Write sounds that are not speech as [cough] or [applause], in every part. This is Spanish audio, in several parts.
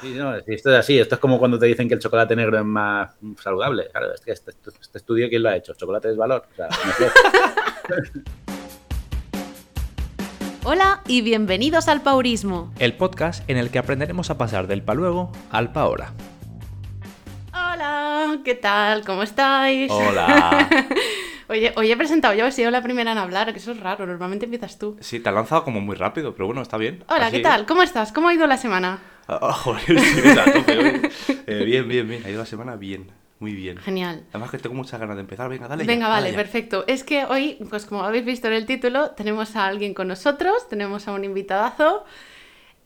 Sí, no, esto es así. Esto es como cuando te dicen que el chocolate negro es más saludable. Claro, es que este, este estudio, ¿quién lo ha hecho? ¿Chocolate es valor? O sea, [laughs] Hola y bienvenidos al Paurismo. El podcast en el que aprenderemos a pasar del pa luego al pa ahora. Hola, ¿qué tal? ¿Cómo estáis? Hola. [laughs] Oye, hoy he presentado yo, he sido la primera en hablar, que eso es raro, normalmente empiezas tú. Sí, te ha lanzado como muy rápido, pero bueno, está bien. Hola, ¿qué tal? ¿Cómo estás? ¿Cómo ha ido la semana? Oh, joder, [laughs] sí, a tope, eh, bien, bien, bien. Ha ido la semana bien. Muy bien. Genial. Además que tengo muchas ganas de empezar. Venga, dale. Venga, vale, perfecto. Es que hoy, pues como habéis visto en el título, tenemos a alguien con nosotros, tenemos a un invitadazo.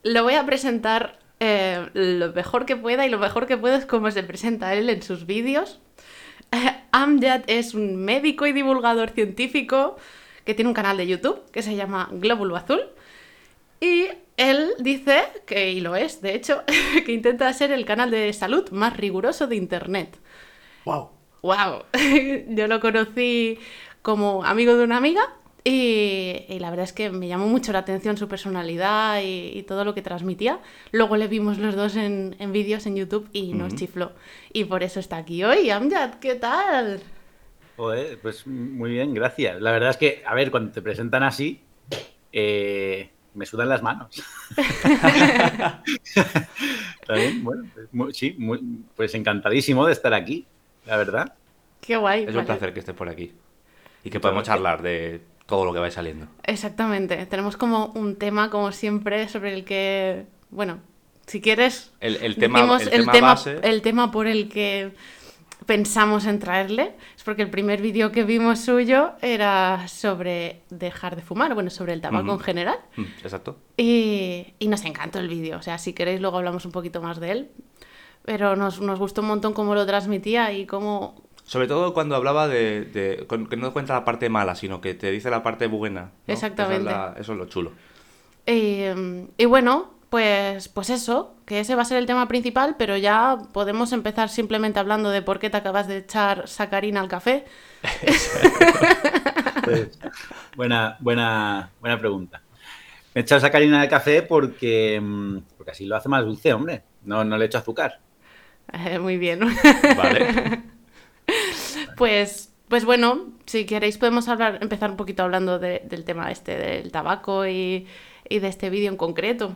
Lo voy a presentar eh, lo mejor que pueda y lo mejor que puedo es cómo se presenta él en sus vídeos. [laughs] Amjad es un médico y divulgador científico que tiene un canal de YouTube que se llama Glóbulo Azul. Y él dice, que y lo es, de hecho, [laughs] que intenta ser el canal de salud más riguroso de Internet. ¡Wow! ¡Wow! [laughs] Yo lo conocí como amigo de una amiga y, la verdad es que me llamó mucho la atención su personalidad y, todo lo que transmitía. Luego le vimos los dos en, vídeos en YouTube y nos chifló. Y por eso está aquí hoy. Amjad, ¿qué tal? pues muy bien, gracias. La verdad es que, a ver, cuando te presentan así, eh, me sudan las manos. [laughs] bueno, pues, sí, pues encantadísimo de estar aquí, la verdad. Qué guay. Es un placer que estés por aquí. Y que podamos charlar de todo lo que va saliendo. Exactamente. Tenemos como un tema, como siempre, sobre el que, bueno, si quieres, el, tema, el, tema, el tema por el que pensamos en traerle, es porque el primer vídeo que vimos suyo era sobre dejar de fumar, bueno, sobre el tabaco en general. Exacto. Y, y, nos encantó el vídeo, o sea, si queréis luego hablamos un poquito más de él, pero nos, nos gustó un montón cómo lo transmitía y cómo, sobre todo cuando hablaba de, que no cuenta la parte mala, sino que te dice la parte buena. Exactamente. Eso es, lo chulo. Y, bueno, pues, pues eso, que ese va a ser el tema principal, pero ya podemos empezar simplemente hablando de por qué te acabas de echar sacarina al café. [laughs] Pues, buena, buena, buena pregunta. Me he echado sacarina al café porque, mm, porque así lo hace más dulce, hombre. No, no le echo azúcar. Eh, muy bien. Vale. [laughs] Pues, pues bueno, si queréis podemos hablar, empezar un poquito hablando del tema este del tabaco y, de este vídeo en concreto.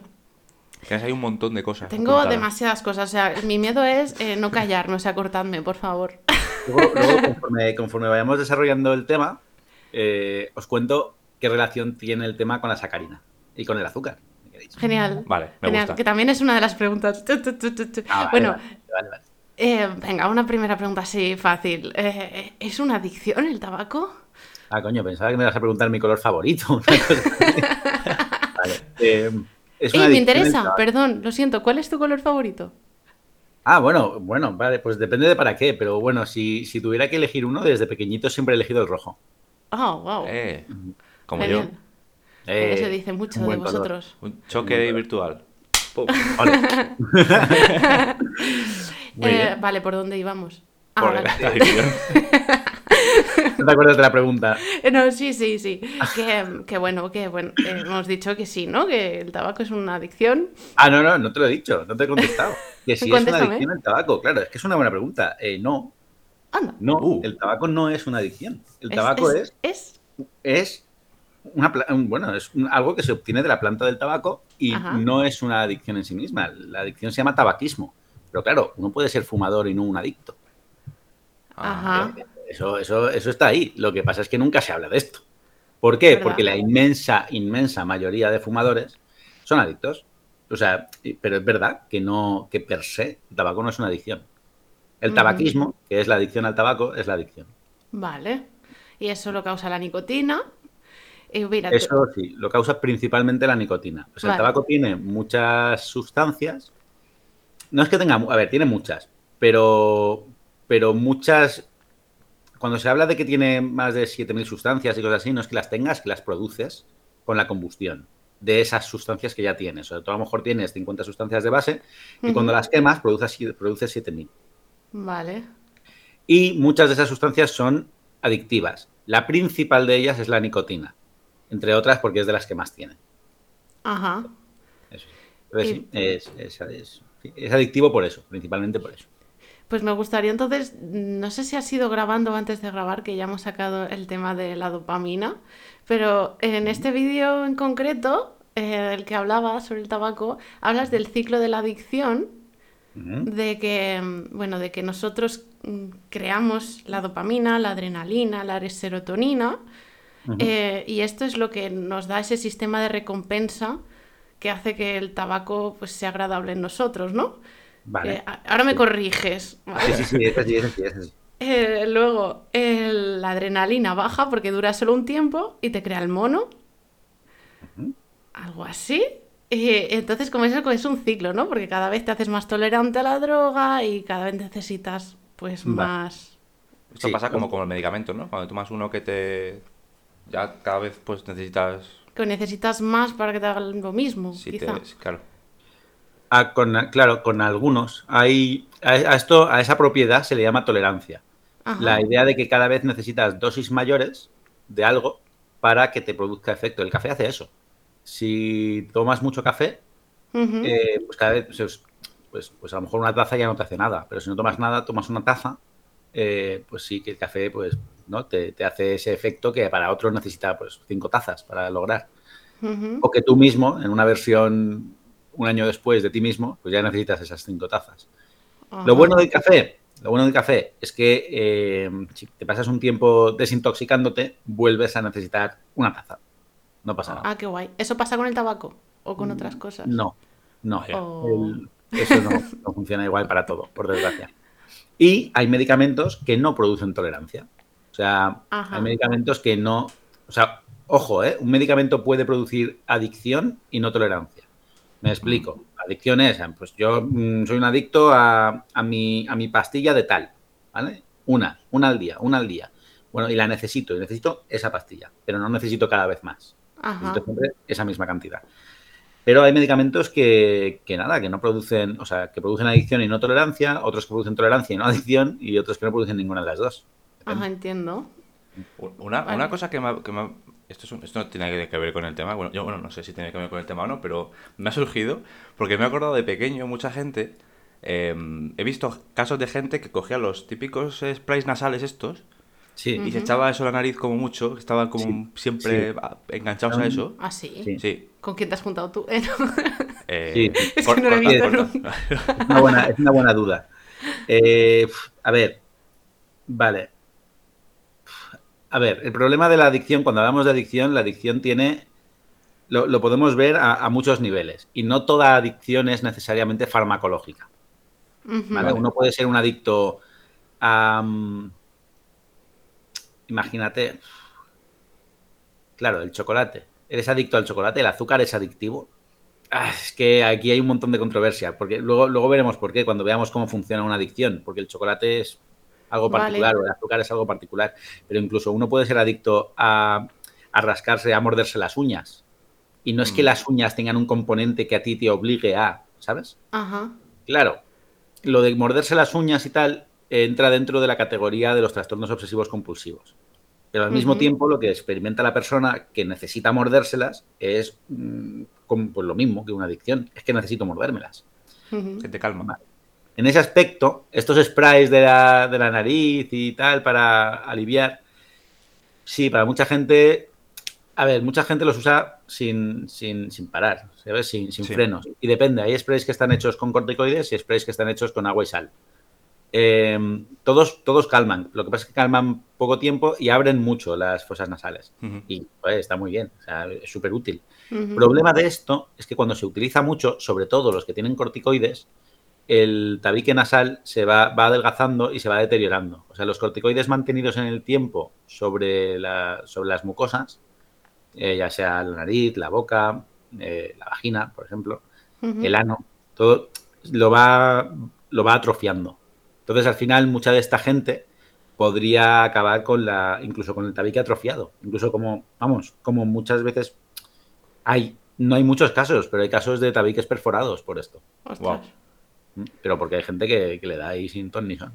Que hay un montón de cosas. Tengo demasiadas cosas. O sea, mi miedo es eh, no callarme, o sea, cortadme, por favor. Luego, conforme, vayamos desarrollando el tema, eh, os cuento qué relación tiene el tema con la sacarina y con el azúcar. Genial. Vale, me Gusta. Que también es una de las preguntas. Ah, bueno, eh, venga, una primera pregunta así fácil. Eh, ¿Es una adicción el tabaco? Ah, coño, pensaba que me ibas a preguntar mi color favorito. [laughs] vale. Eh, me interesa, perdón, lo siento. ¿Cuál es tu color favorito? Ah, bueno, bueno, vale, pues depende de para qué, pero bueno, si, tuviera que elegir uno, desde pequeñito siempre he elegido el rojo. Ah, wow. como yo. Eso dice mucho de vosotros. Un choque virtual. [laughs] [laughs] Eh, vale, ¿por dónde íbamos? Ah, [laughs] ¿No te acuerdas de la pregunta? [laughs] No, sí, sí, sí. Que, bueno, que bueno, hemos dicho que sí, ¿no? Que el tabaco es una adicción. Ah, no, no, no te lo he dicho, no te he contestado. Que sí es una adicción el tabaco, claro, es que es una buena pregunta. Eh, no. Anda. No, uh. el tabaco no es una adicción. El tabaco es. Es. Es, una, bueno, es algo que se obtiene de la planta del tabaco y no es una adicción en sí misma. La adicción se llama tabaquismo. Pero claro, uno puede ser fumador y no un adicto. Ajá. Eso, eso, eso está ahí. Lo que pasa es que nunca se habla de esto. ¿Por qué? Porque la inmensa, inmensa mayoría de fumadores son adictos. O sea, pero es verdad que no, que per se el tabaco no es una adicción. El tabaquismo, que es la adicción al tabaco, es la adicción. Vale. Y eso lo causa la nicotina. eso sí, lo causa principalmente la nicotina. Pues el tabaco tiene muchas sustancias no es que tenga, a ver, tiene muchas, pero, pero muchas, cuando se habla de que tiene más de 7.000 sustancias y cosas así, no es que las tengas, que las produces con la combustión de esas sustancias que ya tienes. O sea, tú a lo mejor tienes 50 sustancias de base y cuando las quemas produces, produces 7.000. Vale. Y muchas de esas sustancias son adictivas. La principal de ellas es la nicotina, entre otras porque es de las que más tienen. Ajá. Eso. sí, es, es, es adictivo por eso, principalmente por eso. Pues me gustaría entonces, no sé si has ido grabando antes de grabar, que ya hemos sacado el tema de la dopamina, pero en este vídeo en concreto, eh, el que hablaba sobre el tabaco, hablas del ciclo de la adicción, de que, bueno, de que nosotros mm, creamos la dopamina, la adrenalina, la serotonina, eh, y esto es lo que nos da ese sistema de recompensa que hace que el tabaco pues, sea agradable en nosotros, ¿no? Eh, ahora me corriges. Sí, sí, sí, es así, es así, es así. Eh, luego, la adrenalina baja porque dura solo un tiempo y te crea el mono. Algo así. entonces, como eso es un ciclo, ¿no? Porque cada vez te haces más tolerante a la droga y cada vez necesitas, pues, más. Esto pasa como con el medicamento, ¿no? Cuando tomas uno que te. Ya cada vez pues necesitas. Que necesitas más para que te hagan lo mismo. Sí, claro claro, con algunos. Hay, a, esto, a esa propiedad se le llama tolerancia. La idea de que cada vez necesitas dosis mayores de algo para que te produzca efecto. El café hace eso. Si tomas mucho café, eh, pues cada vez, pues, pues, pues, a lo mejor una taza ya no te hace nada. Pero si no tomas nada, tomas una taza, eh, pues sí que el café pues, ¿no? Te, hace ese efecto que para otros necesita pues, cinco tazas para lograr. O que tú mismo, en una versión un año después de ti mismo, pues ya necesitas esas cinco tazas. Lo bueno del café, lo bueno del café es que eh, si te pasas un tiempo desintoxicándote, vuelves a necesitar una taza. No pasa nada. Ah, qué guay. ¿Eso pasa con el tabaco o con otras cosas? No, no. Oh. eso no, funciona igual para todo, por desgracia. Y hay medicamentos que no producen tolerancia. O sea, hay medicamentos que no. O sea, ojo, ¿eh? un medicamento puede producir adicción y no tolerancia. Me explico. Adicción es, pues yo mm, soy un adicto a, mi, a mi pastilla de tal, ¿vale? Una, una al día, una al día. Bueno, y la necesito, y necesito esa pastilla, pero no necesito cada vez más. Necesito siempre esa misma cantidad. Pero hay medicamentos que, que, nada, que no producen, o sea, que producen adicción y no tolerancia, otros que producen tolerancia y no [laughs] adicción, y otros que no producen ninguna de las dos. Ajá, entiendo. Una, una cosa que me, que me, esto, no tiene que ver con el tema, bueno, yo bueno, no sé si tiene que ver con el tema o no, pero me ha surgido porque me he acordado de pequeño, mucha gente, em, he visto casos de gente que cogía los típicos sprays nasales estos y se echaba eso a la nariz como mucho, estaban como siempre enganchados a eso. ¿Ah, sí? sí? ¿Con quién te has juntado tú? [laughs] Eh, es que no lo he visto Es una buena, es una buena duda. Eh, a ver, vale. A ver, el problema de la adicción, cuando hablamos de adicción, la adicción tiene, lo, podemos ver a, muchos niveles y no toda adicción es necesariamente farmacológica. Uno puede ser un adicto a... imagínate, claro, el chocolate. Eres adicto al chocolate, el azúcar es adictivo. Ah, es que aquí hay un montón de controversia, porque luego, luego veremos por qué cuando veamos cómo funciona una adicción, porque el chocolate es algo particular o el azúcar es algo particular. Pero incluso uno puede ser adicto a, rascarse, a morderse las uñas. Y no es que mm. las uñas tengan un componente que a ti te obligue a, ¿sabes? Ajá. Claro, lo de morderse las uñas y tal entra dentro de la categoría de los trastornos obsesivos compulsivos. Pero al mismo tiempo lo que experimenta la persona que necesita mordérselas es mm, pues lo mismo que una adicción, es que necesito mordérmelas. Que te calma. En ese aspecto, estos sprays de la, nariz y tal para aliviar, sí, para mucha gente, a ver, mucha gente los usa sin, sin, sin parar, ¿sabes? Sin, sin frenos. Y depende, hay sprays que están hechos con corticoides y sprays que están hechos con agua y sal. Em, todos, todos calman. Lo que pasa es que calman poco tiempo y abren mucho las fosas nasales. Y pues, está muy bien, o sea, es súper útil. El problema de esto es que cuando se utiliza mucho, sobre todo los que tienen corticoides, el tabique nasal se va, va, adelgazando y se va deteriorando. O sea, los corticoides mantenidos en el tiempo sobre, la, sobre las mucosas, eh, ya sea la nariz, la boca, eh, la vagina, por ejemplo, el ano, todo lo va, lo va atrofiando. Entonces, al final, mucha de esta gente podría acabar con la, incluso con el tabique atrofiado. Incluso como, vamos, como muchas veces hay, no hay muchos casos, pero hay casos de tabiques perforados por esto. Pero porque hay gente que, le da ahí sin ton ni son.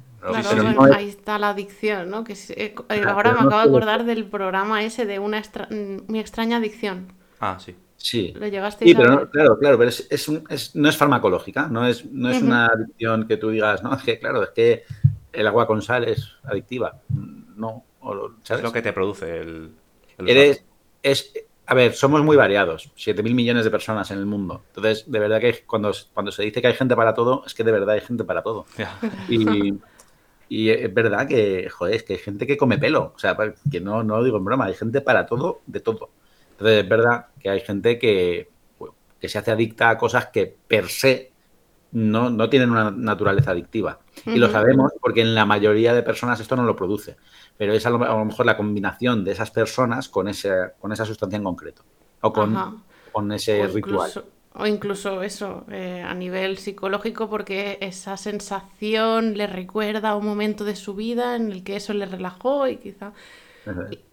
ahí está la adicción, ¿no? Que eh, eh, ahora me acabo de acordar del programa ese de una mm, muy extraña adicción. Ah, sí. Sí. ¿Lo llegaste sí, pero no, claro, claro, pero es, no es farmacológica, no es, no es una adicción que tú digas, no, es que claro, es que el agua con sal es adictiva. No, Es lo que te produce el... Eres, es, a ver, somos muy variados, 7.000 millones de personas en el mundo. Entonces, de verdad que cuando, cuando se dice que hay gente para todo, es que de verdad hay gente para todo. Y, y, es verdad que, joder, es que hay gente que come pelo. O sea, que no, no lo digo en broma, hay gente para todo, de todo. Entonces, es verdad que hay gente que, que se hace adicta a cosas que per se no, no tienen una naturaleza adictiva. Y lo sabemos porque en la mayoría de personas esto no lo produce. Pero es a lo, mejor la combinación de esas personas con, ese, con esa sustancia en concreto o con, con ese ritual. o incluso eso, eh, a nivel psicológico, porque esa sensación le recuerda a un momento de su vida en el que eso le relajó y quizá...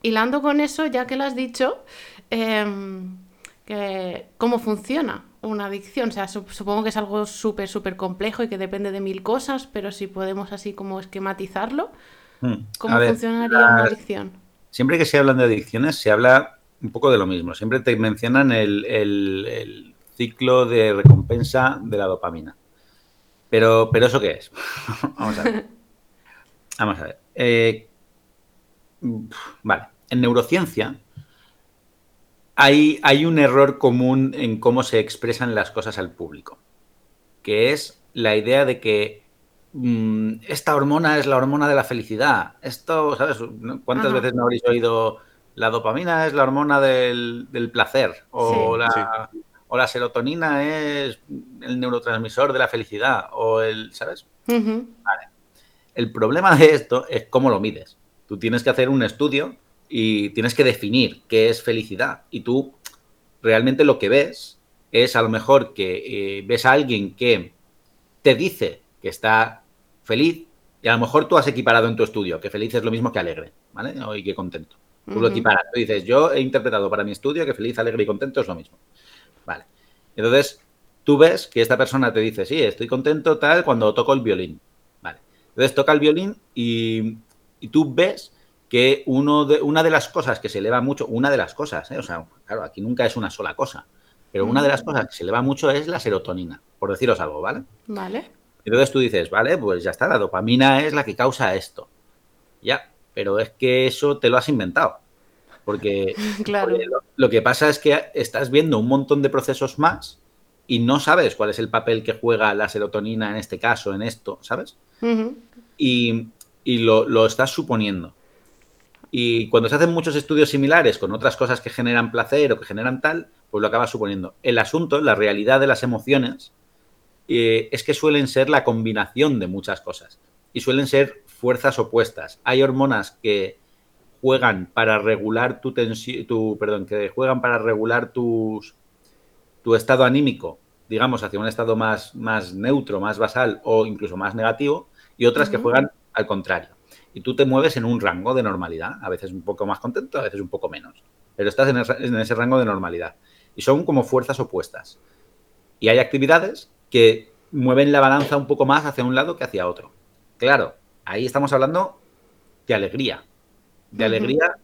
Hilando con eso, ya que lo has dicho, em, que, ¿cómo funciona una adicción? O sea, supongo que es algo súper, súper complejo y que depende de mil cosas, pero si podemos así como esquematizarlo. Hmm. ¿Cómo funcionaría una adicción? Siempre que se hablan de adicciones, se habla un poco de lo mismo. Siempre te mencionan el, ciclo de recompensa de la dopamina. Pero, pero ¿eso qué es? [laughs] Vamos a ver. [laughs] Vamos a ver. Eh, vale. En neurociencia hay, hay un error común en cómo se expresan las cosas al público, que es la idea de que Mm, esta hormona es la hormona de la felicidad. Esto, ¿sabes? ¿Cuántas veces no habréis oído la dopamina es la hormona del, placer? O, la, o la serotonina es el neurotransmisor de la felicidad. O el, ¿sabes? El problema de esto es cómo lo mides. Tú tienes que hacer un estudio y tienes que definir qué es felicidad. Y tú realmente lo que ves es a lo mejor que eh, ves a alguien que te dice que está feliz, y a lo mejor tú has equiparado en tu estudio que feliz es lo mismo que alegre, ¿vale? Y que contento. Tú lo equiparas. Tú dices, yo he interpretado para mi estudio que feliz, alegre y contento es lo mismo. Vale. Entonces, tú ves que esta persona te dice, sí, estoy contento tal cuando toco el violín. Vale. Entonces toca el violín y, tú ves que uno de, una de las cosas que se eleva mucho, una de las cosas, ¿eh? o sea, claro, aquí nunca es una sola cosa, pero una de las cosas que se eleva mucho es la serotonina, por deciros algo, ¿vale? Vale. Entonces tú dices, vale, pues ya está, la dopamina es la que causa esto. Ya, pero es que eso te lo has inventado. Porque, [laughs] claro. lo, que pasa es que estás viendo un montón de procesos más y no sabes cuál es el papel que juega la serotonina en este caso, en esto, ¿sabes? Y, lo, lo, estás suponiendo. Y cuando se hacen muchos estudios similares con otras cosas que generan placer o que generan tal, pues lo acabas suponiendo. El asunto, la realidad de las emociones, eh, es que suelen ser la combinación de muchas cosas y suelen ser fuerzas opuestas. Hay hormonas que juegan para regular tu tensión, tu, perdón, que juegan para regular tus, tu estado anímico, digamos, hacia un estado más, más neutro, más basal o incluso más negativo, y otras que juegan al contrario. Y tú te mueves en un rango de normalidad, a veces un poco más contento, a veces un poco menos, pero estás en ese rango de normalidad. Y son como fuerzas opuestas. Y hay actividades que mueven la balanza un poco más hacia un lado que hacia otro. Claro, ahí estamos hablando de alegría. De alegría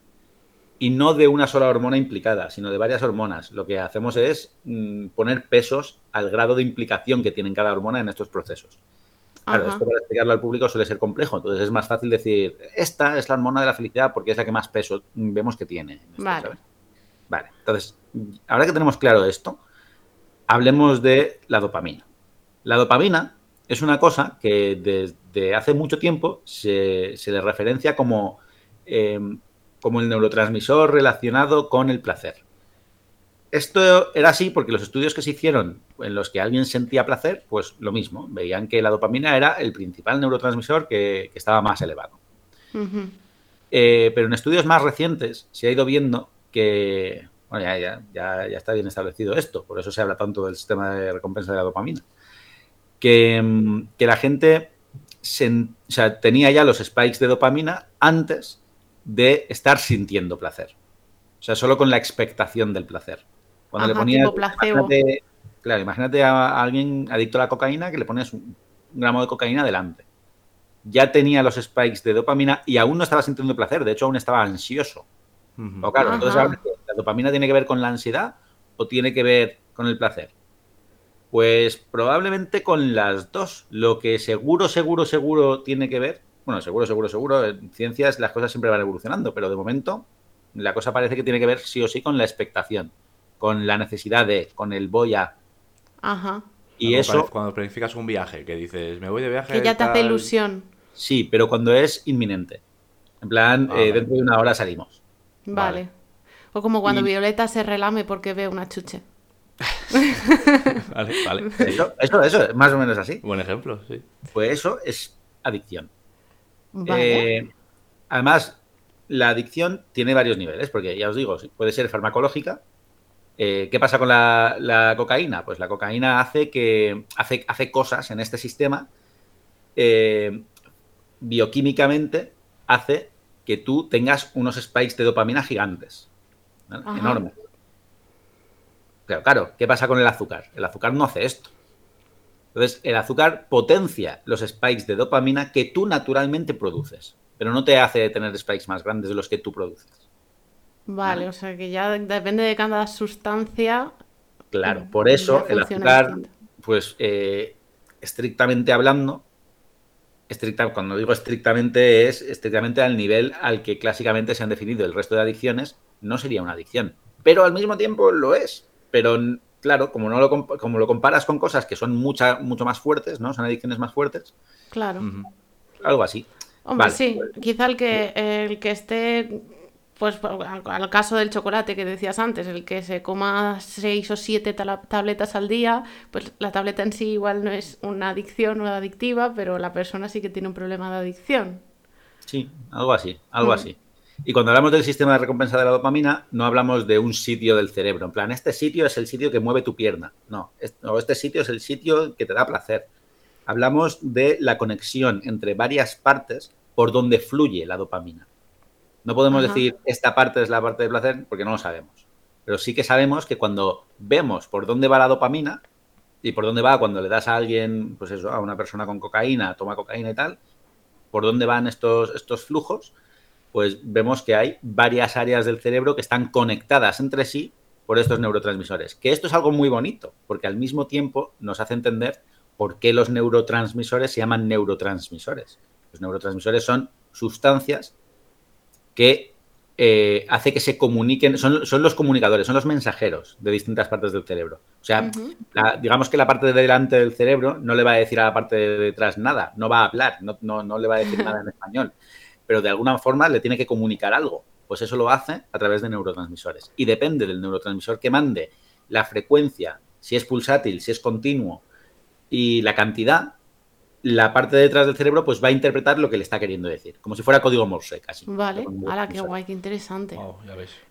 y no de una sola hormona implicada, sino de varias hormonas. Lo que hacemos es mm, poner pesos al grado de implicación que tienen cada hormona en estos procesos. Claro, esto para explicarlo al público suele ser complejo, entonces es más fácil decir, esta es la hormona de la felicidad porque es la que más peso vemos que tiene. vale. vale, entonces, ahora que tenemos claro esto, hablemos de la dopamina. La dopamina es una cosa que desde hace mucho tiempo se, le referencia como, em, como el neurotransmisor relacionado con el placer. Esto era así porque los estudios que se hicieron en los que alguien sentía placer, pues lo mismo, veían que la dopamina era el principal neurotransmisor que, estaba más elevado. Eh, pero en estudios más recientes se ha ido viendo que, bueno, ya, ya, ya, está bien establecido esto, por eso se habla tanto del sistema de recompensa de la dopamina, que, la gente tenía ya los spikes de dopamina antes de estar sintiendo placer. O sea, solo con la expectación del placer. Cuando le ponías. Imagínate, claro, imagínate a alguien adicto a la cocaína que le pones un gramo de cocaína delante. Ya tenía los spikes de dopamina y aún no estaba sintiendo placer, de hecho, aún estaba ansioso. O claro, entonces la dopamina tiene que ver con la ansiedad o tiene que ver con el placer? Pues probablemente con las dos. Lo que seguro, seguro, seguro tiene que ver, bueno, seguro, seguro, seguro, en ciencias las cosas siempre van evolucionando, pero de momento la cosa parece que tiene que ver sí o sí con la expectación, con la necesidad de, con el voy a. Ajá. Y eso... Cuando planificas un viaje, que dices, me voy de viaje... Que ya te hace ilusión. Sí, pero cuando es inminente. En plan, eh, dentro de una hora salimos. Vale. O como cuando Violeta se relame porque ve una chuche. [laughs] vale, vale. Eso, eso, eso, más o menos así. Buen ejemplo, sí. Pues eso es adicción. Eh, además, la adicción tiene varios niveles, porque ya os digo, puede ser farmacológica. Eh, ¿Qué pasa con la, cocaína? Pues la cocaína hace que hace, hace cosas en este sistema eh, bioquímicamente hace que tú tengas unos spikes de dopamina gigantes, enormes. Pero claro, ¿qué pasa con el azúcar? El azúcar no hace esto. Entonces, el azúcar potencia los spikes de dopamina que tú naturalmente produces, pero no te hace tener spikes más grandes de los que tú produces. Vale, o sea que ya depende de cada sustancia. Claro, por eso el azúcar, pues eh, estrictamente hablando, estricta, cuando digo estrictamente es estrictamente al nivel al que clásicamente se han definido el resto de adicciones, no sería una adicción. Pero al mismo tiempo lo es. Pero claro, como, no lo, como lo comparas con cosas que son mucha, mucho más fuertes, ¿no? Son adicciones más fuertes. Claro. Algo así. Hombre, sí, quizá el que, el que esté, pues al caso del chocolate que decías antes, el que se coma seis o siete tabletas al día, pues la tableta en sí igual no es una adicción o adictiva, pero la persona sí que tiene un problema de adicción. Sí, algo así, algo así. Y cuando hablamos del sistema de recompensa de la dopamina, no hablamos de un sitio del cerebro. En plan, este sitio es el sitio que mueve tu pierna. No, este sitio es el sitio que te da placer. Hablamos de la conexión entre varias partes por donde fluye la dopamina. No podemos decir esta parte es la parte de placer porque no lo sabemos. Pero sí que sabemos que cuando vemos por dónde va la dopamina y por dónde va cuando le das a alguien, pues eso, a una persona con cocaína, toma cocaína y tal, por dónde van estos, estos flujos, pues vemos que hay varias áreas del cerebro que están conectadas entre sí por estos neurotransmisores. Que esto es algo muy bonito, porque al mismo tiempo nos hace entender por qué los neurotransmisores se llaman neurotransmisores. Los neurotransmisores son sustancias que eh, hace que se comuniquen, son, los comunicadores, son los mensajeros de distintas partes del cerebro. O sea, digamos que la parte de delante del cerebro no le va a decir a la parte de detrás nada, no va a hablar, no, no le va a decir nada en [laughs] español pero de alguna forma le tiene que comunicar algo. Pues eso lo hace a través de neurotransmisores. Y depende del neurotransmisor que mande, la frecuencia, si es pulsátil, si es continuo y la cantidad, la parte de detrás del cerebro pues va a interpretar lo que le está queriendo decir, como si fuera código Morse casi. Vale, hala, qué guay, qué interesante.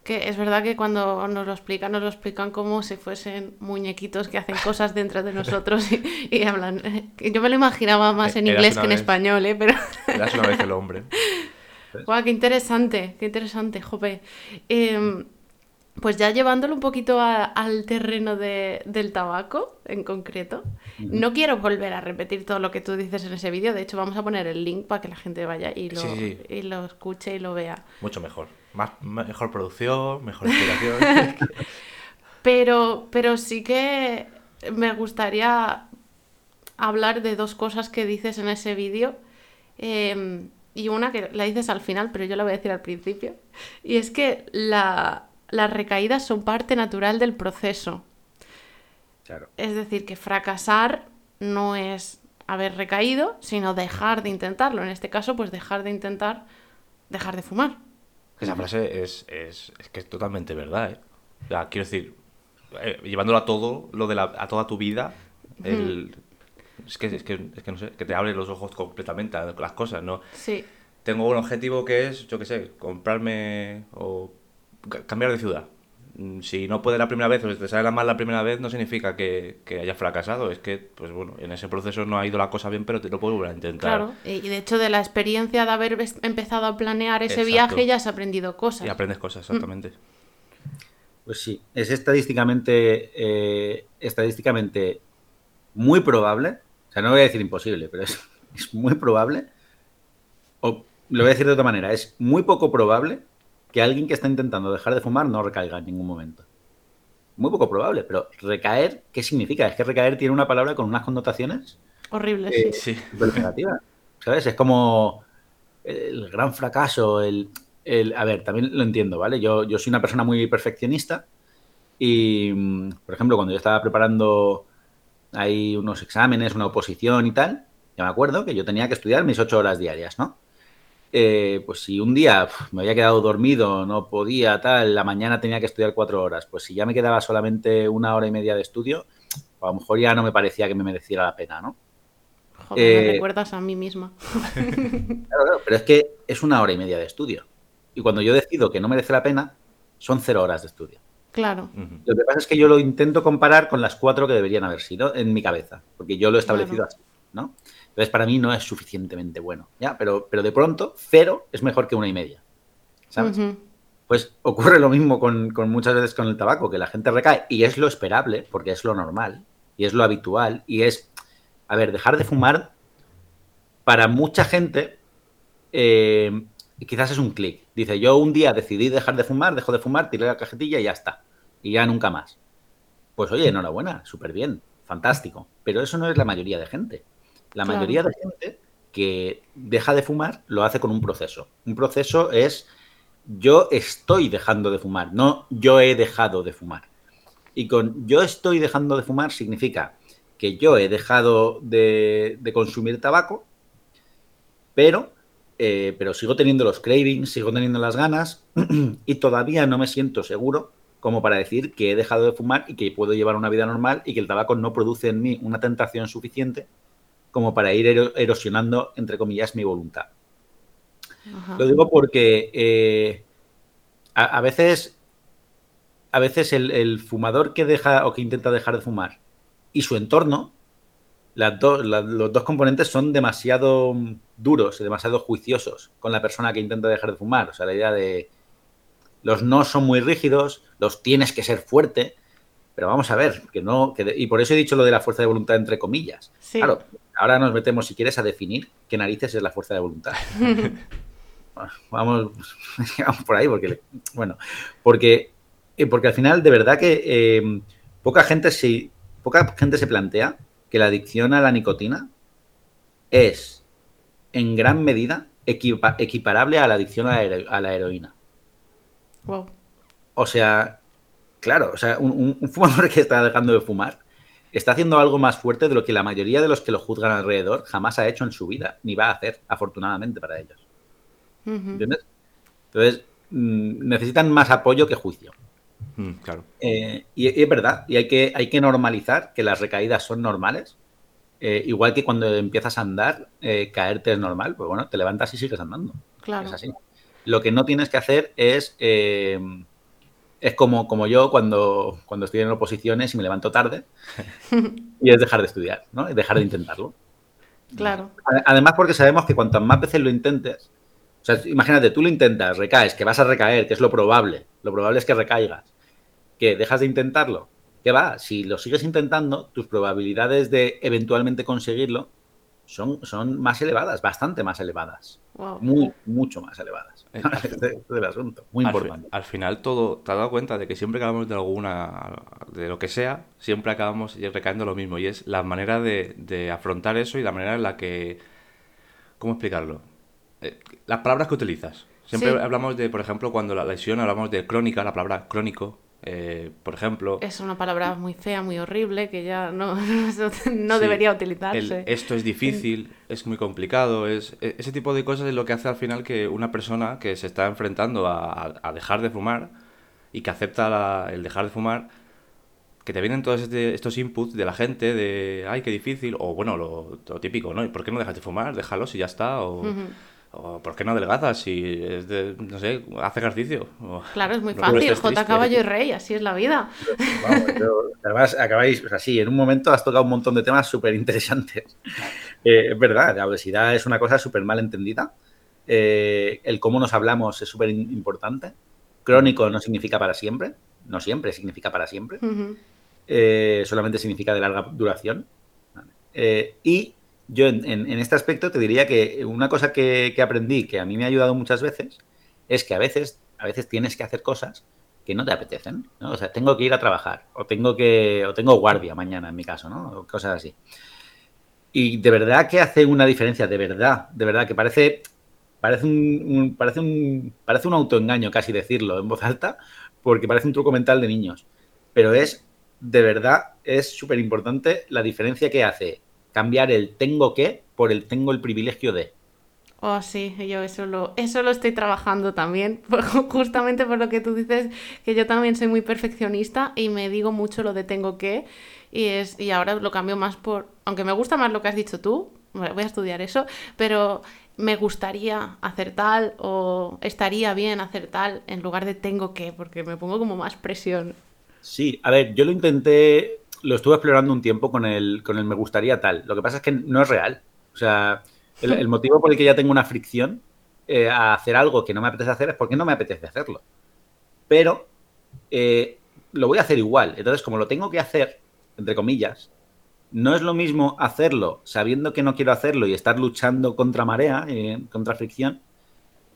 Que es verdad que cuando nos lo explican, nos lo explican como si fuesen muñequitos que hacen cosas dentro de nosotros y, hablan. Yo me lo imaginaba más en inglés que en español, ¿eh? Pero... Eras una vez el hombre. [laughs] Guau, qué interesante, qué interesante, jope. Em, pues ya llevándolo un poquito al terreno del tabaco en concreto, no quiero volver a repetir todo lo que tú dices en ese vídeo, de hecho vamos a poner el link para que la gente vaya y lo, Y lo escuche y lo vea. Mucho mejor, Más, mejor producción, mejor inspiración. [laughs] pero, pero sí que me gustaría hablar de dos cosas que dices en ese vídeo. Em, y una que la dices al final, pero yo la voy a decir al principio. Y es que la, las recaídas son parte natural del proceso. Es decir, que fracasar no es haber recaído, sino dejar de intentarlo. En este caso, pues dejar de intentar dejar de fumar. Esa frase es, es, que es totalmente verdad, ¿eh? quiero decir, eh, llevándolo a todo, lo de la, a toda tu vida, el, es, que, es, que, es que no sé, que te abre los ojos completamente a las cosas, ¿no? Sí. Tengo un objetivo que es, yo qué sé, comprarme o cambiar de ciudad. Mm, si no puede la primera vez o si te sale mal la primera vez, no significa que, que hayas fracasado. Es que, pues bueno, en ese proceso no ha ido la cosa bien, pero te lo puedes volver a intentar. Claro, y de hecho de la experiencia de haber empezado a planear ese viaje ya has aprendido cosas. Y aprendes cosas, exactamente. Pues sí, es estadísticamente, eh, estadísticamente muy probable, o sea, no voy a decir imposible, pero es, [laughs] es muy probable, o lo voy a decir de otra manera, es muy poco probable que alguien que está intentando dejar de fumar no recaiga en ningún momento. muy poco probable, pero recaer, ¿qué significa? Es que recaer tiene una palabra con unas connotaciones horribles, eh, sí. ¿Sabes? Es como el gran fracaso, el, el, a ver, también lo entiendo, ¿vale? Yo, yo soy una persona muy perfeccionista y, mm, por ejemplo, cuando yo estaba preparando ahí unos exámenes, una oposición y tal, ya me acuerdo que yo tenía que estudiar mis ocho horas diarias, ¿no? Eh, pues si un día me había quedado dormido, no podía, tal, la mañana tenía que estudiar cuatro horas, pues si ya me quedaba solamente una hora y media de estudio, a lo mejor ya no me parecía que me mereciera la pena, ¿no? Joder, me eh, recuerdas a mí misma. [laughs] claro, claro, pero es que es una hora y media de estudio. Y cuando yo decido que no merece la pena, son cero horas de estudio. Claro. Lo que pasa es que yo lo intento comparar con las cuatro que deberían haber sido en mi cabeza, porque yo lo he establecido así, ¿no? Entonces, para mí no es suficientemente bueno, ¿ya? Pero, pero de pronto, cero es mejor que una y media, ¿sabes? Pues ocurre lo mismo con, muchas veces con el tabaco, que la gente recae, y es lo esperable, porque es lo normal, y es lo habitual, y es, a ver, dejar de fumar, para mucha gente, eh, quizás es un clic. Dice, yo un día decidí dejar de fumar, dejo de fumar, tiré la cajetilla y ya está. Y ya nunca más. Pues oye, enhorabuena, súper bien, fantástico. Pero eso no es la mayoría de gente. La mayoría de gente que deja de fumar lo hace con un proceso. Un proceso es yo estoy dejando de fumar, no yo he dejado de fumar. Y con yo estoy dejando de fumar significa que yo he dejado de, consumir tabaco, pero, eh, pero sigo teniendo los cravings, sigo teniendo las ganas [clears throat] y todavía no me siento seguro como para decir que he dejado de fumar y que puedo llevar una vida normal y que el tabaco no produce en mí una tentación suficiente como para ir erosionando, entre comillas, mi voluntad. Lo digo porque eh, a, veces, a veces el, fumador que deja o que intenta dejar de fumar y su entorno, las los dos componentes son demasiado duros, demasiado juiciosos con la persona que intenta dejar de fumar. O sea, la idea de los no son muy rígidos, los tienes que ser fuerte, pero vamos a ver, que no, y por eso he dicho lo de la fuerza de voluntad entre comillas. Claro, ahora nos metemos, si quieres, a definir qué narices es la fuerza de voluntad. [laughs] vamos, [laughs] vamos por ahí, porque, bueno, porque, eh, porque al final, de verdad que eh, poca, gente se, poca gente se plantea que la adicción a la nicotina es, en gran medida, equiparable a la adicción a la, heroína. Wow. O sea, claro, o sea, un fumador [laughs] que está dejando de fumar está haciendo algo más fuerte de lo que la mayoría de los que lo juzgan alrededor jamás ha hecho en su vida, ni va a hacer, afortunadamente para ellos. ¿Entiendes? Entonces, mm, necesitan más apoyo que juicio. Mm, claro. Eh, y, es verdad, y hay que, hay que normalizar que las recaídas son normales. Eh, igual que cuando empiezas a andar, eh, caerte es normal, pues bueno, te levantas y sigues andando. Claro. Es así. Lo que no tienes que hacer es es como, como yo cuando, cuando estoy en oposiciones y me levanto tarde [laughs] y es dejar de estudiar, ¿no? Es dejar de intentarlo. Claro. Además, porque sabemos que cuantas más veces lo intentes, o sea, imagínate, tú lo intentas, recaes, que vas a recaer, que es lo probable, lo probable es que recaigas, que dejas de intentarlo, ¿qué va? Si lo sigues intentando, tus probabilidades de eventualmente conseguirlo son, son más elevadas, bastante más elevadas. Muy, mucho más elevadas. Eh, [laughs] este, del asunto, muy importante. al final todo, te has dado cuenta de que siempre que hablamos de alguna, de lo que sea, siempre acabamos recayendo lo mismo y es la manera de, afrontar eso y la manera en la que, ¿cómo explicarlo? Eh, las palabras que utilizas. Siempre hablamos de, por ejemplo, cuando la lesión hablamos de crónica, la palabra crónico, eh, por ejemplo. Es una palabra muy fea, muy horrible, que ya no, [laughs] no debería utilizarse. esto es difícil, es muy complicado, es e, ese tipo de cosas es lo que hace al final que una persona que se está enfrentando a, dejar de fumar y que acepta el dejar de fumar, que te vienen todos este, estos inputs de la gente de, ay, qué difícil, o bueno, lo, típico, ¿no? ¿Y por qué no dejas de fumar? Déjalo si ya está, o... ¿O por qué no adelgazas si es de, no sé, hace ejercicio? claro, es muy [laughs] fácil. J caballo y rey, así es la vida. además, acabáis, así, en un momento has tocado un montón de temas súper interesantes. [laughs] Eh, es verdad, la obesidad es una cosa súper mal entendida. Eh, el cómo nos hablamos es súper importante. Crónico no significa para siempre, no siempre significa para siempre. Eh, solamente significa de larga duración. y yo en, este aspecto te diría que una cosa que, aprendí, que a mí me ha ayudado muchas veces, es que a veces, a veces tienes que hacer cosas que no te apetecen, ¿no? O sea, tengo que ir a trabajar, o tengo que, o tengo guardia mañana en mi caso, ¿no? O cosas así. Y de verdad que hace una diferencia, de verdad, de verdad, que parece, parece un, parece un, parece un autoengaño casi decirlo en voz alta, porque parece un truco mental de niños. Pero es, de verdad, es súper importante la diferencia que hace cambiar el tengo que por el tengo el privilegio de. Oh, sí, yo eso lo, eso lo estoy trabajando también, [laughs] justamente por lo que tú dices, que yo también soy muy perfeccionista y me digo mucho lo de tengo que, y, es, y ahora lo cambio más por, aunque me gusta más lo que has dicho tú, voy a estudiar eso, pero me gustaría hacer tal o estaría bien hacer tal en lugar de tengo que, porque me pongo como más presión. Sí, a ver, yo lo intenté, lo estuve explorando un tiempo con el, con el me gustaría tal. Lo que pasa es que no es real. O sea, el, motivo por el que ya tengo una fricción eh, a hacer algo que no me apetece hacer es porque no me apetece hacerlo. Pero eh, lo voy a hacer igual. Entonces, como lo tengo que hacer, entre comillas, no es lo mismo hacerlo sabiendo que no quiero hacerlo y estar luchando contra marea, eh, contra fricción,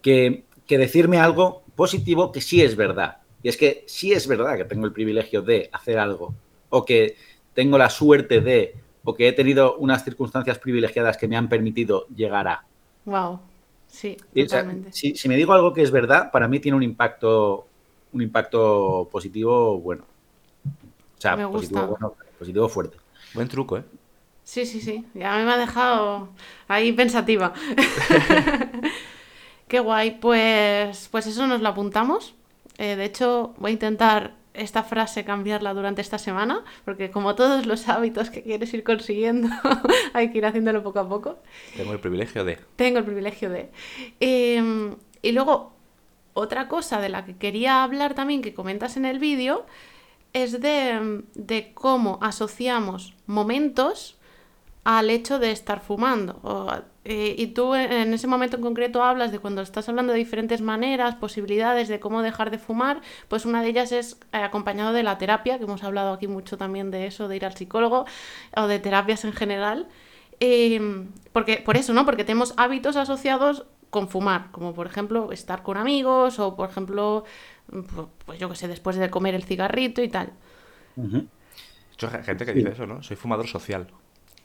que, que decirme algo positivo que sí es verdad. Y es que sí es verdad que tengo el privilegio de hacer algo o que tengo la suerte de o que he tenido unas circunstancias privilegiadas que me han permitido llegar a. Wow. Sí, totalmente. si, me digo algo que es verdad, para mí tiene un impacto, un impacto positivo bueno. O sea, positivo, bueno, positivo fuerte. Buen truco, ¿eh? Sí, sí, sí. Ya me ha dejado ahí pensativa. [laughs] Qué guay. Pues, pues eso nos lo apuntamos. Eh, de hecho, voy a intentar esta frase cambiarla durante esta semana, porque como todos los hábitos que quieres ir consiguiendo, [laughs] hay que ir haciéndolo poco a poco. Tengo el privilegio de. Tengo el privilegio de. Em, y luego, otra cosa de la que quería hablar también, que comentas en el vídeo, es de, de cómo asociamos momentos al hecho de estar fumando. Eh, y tú en ese momento en concreto hablas de cuando estás hablando de diferentes maneras, posibilidades de cómo dejar de fumar, pues una de ellas es eh, acompañado de la terapia, que hemos hablado aquí mucho también de eso, de ir al psicólogo o de terapias en general. Em, porque, por eso, ¿no? Porque tenemos hábitos asociados con fumar, como por ejemplo estar con amigos o por ejemplo, pues yo que sé, después de comer el cigarrito y tal. Hay gente que dice eso, ¿no? Soy fumador social.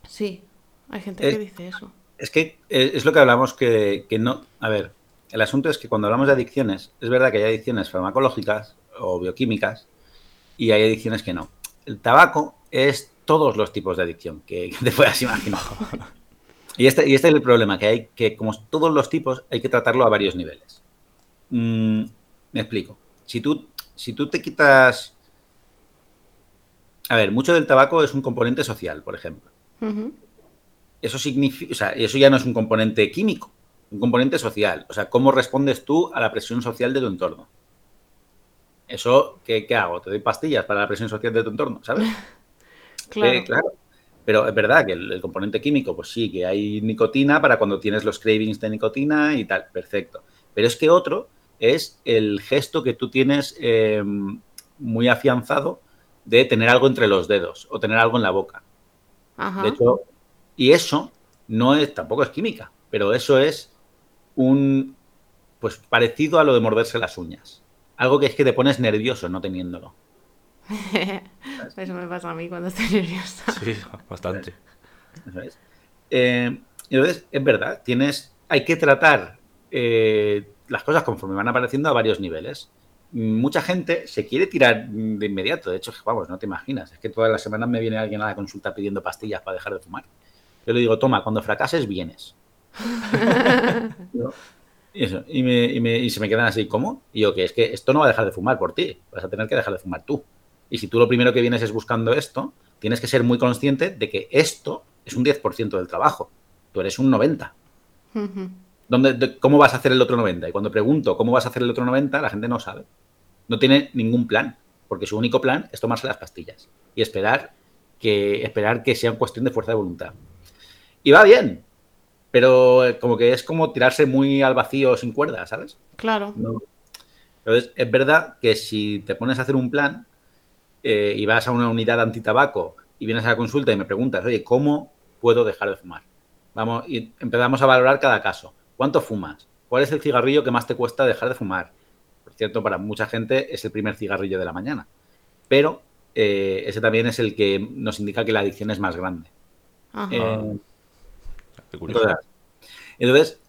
Sí, hay gente que dice eso. Es que eh, es lo que hablamos que, no. A ver, el asunto es que cuando hablamos de adicciones, es verdad que hay adicciones farmacológicas o bioquímicas y hay adicciones que no. El tabaco es todos los tipos de adicción [laughs] que, te puedas imaginar. Y este, y este es el problema, que hay que, como todos los tipos, hay que tratarlo a varios niveles. Mm, me explico. Si tú, si tú te quitas. A ver, mucho del tabaco es un componente social, por ejemplo eso significa, o sea, eso ya no es un componente químico, un componente social. O sea, cómo respondes tú a la presión social de tu entorno. Eso, ¿qué, hago? Te doy pastillas para la presión social de tu entorno, ¿sabes? [laughs] claro. claro. Pero es verdad que el, componente químico, pues sí, que hay nicotina para cuando tienes los cravings de nicotina y tal, perfecto. Pero es que otro es el gesto que tú tienes em, muy afianzado de tener algo entre los dedos o tener algo en la boca. De hecho, y eso no es, tampoco es química, pero eso es un, pues parecido a lo de morderse las uñas. Algo que es que te pones nervioso no teniéndolo. [laughs] eso me pasa a mí cuando estoy nerviosa. Sí, bastante. es. Eh, entonces, es verdad, tienes, hay que tratar eh, las cosas conforme van apareciendo a varios niveles. Mucha gente se quiere tirar de inmediato. De hecho, vamos, no te imaginas. Es que todas las semanas me viene alguien a la consulta pidiendo pastillas para dejar de fumar. Yo le digo, toma, cuando fracases vienes. [laughs] y, me, se me quedan así, ¿cómo? Y yo, que es que esto no va a dejar de fumar por ti, vas a tener que dejar de fumar tú. Y si tú lo primero que vienes es buscando esto, tienes que ser muy consciente de que esto es un 10% del trabajo. Tú eres un 90%. ¿Cómo vas a hacer el otro 90%? Y cuando pregunto cómo vas a hacer el otro 90%, la gente no sabe. No tiene ningún plan, porque su único plan es tomarse las pastillas y esperar que, esperar que sea cuestión de fuerza de voluntad. Y va bien, pero eh, como que es como tirarse muy al vacío sin cuerda, ¿sabes? Claro. Entonces, es verdad que si te pones a hacer un plan eh, y vas a una unidad antitabaco y vienes a la consulta y me preguntas, oye, ¿cómo puedo dejar de fumar? Vamos, y empezamos a valorar cada caso. ¿Cuánto fumas? ¿Cuál es el cigarrillo que más te cuesta dejar de fumar? cierto, para mucha gente es el primer cigarrillo de la mañana. Pero eh, ese también es el que nos indica que la adicción es más grande. Eh, entonces,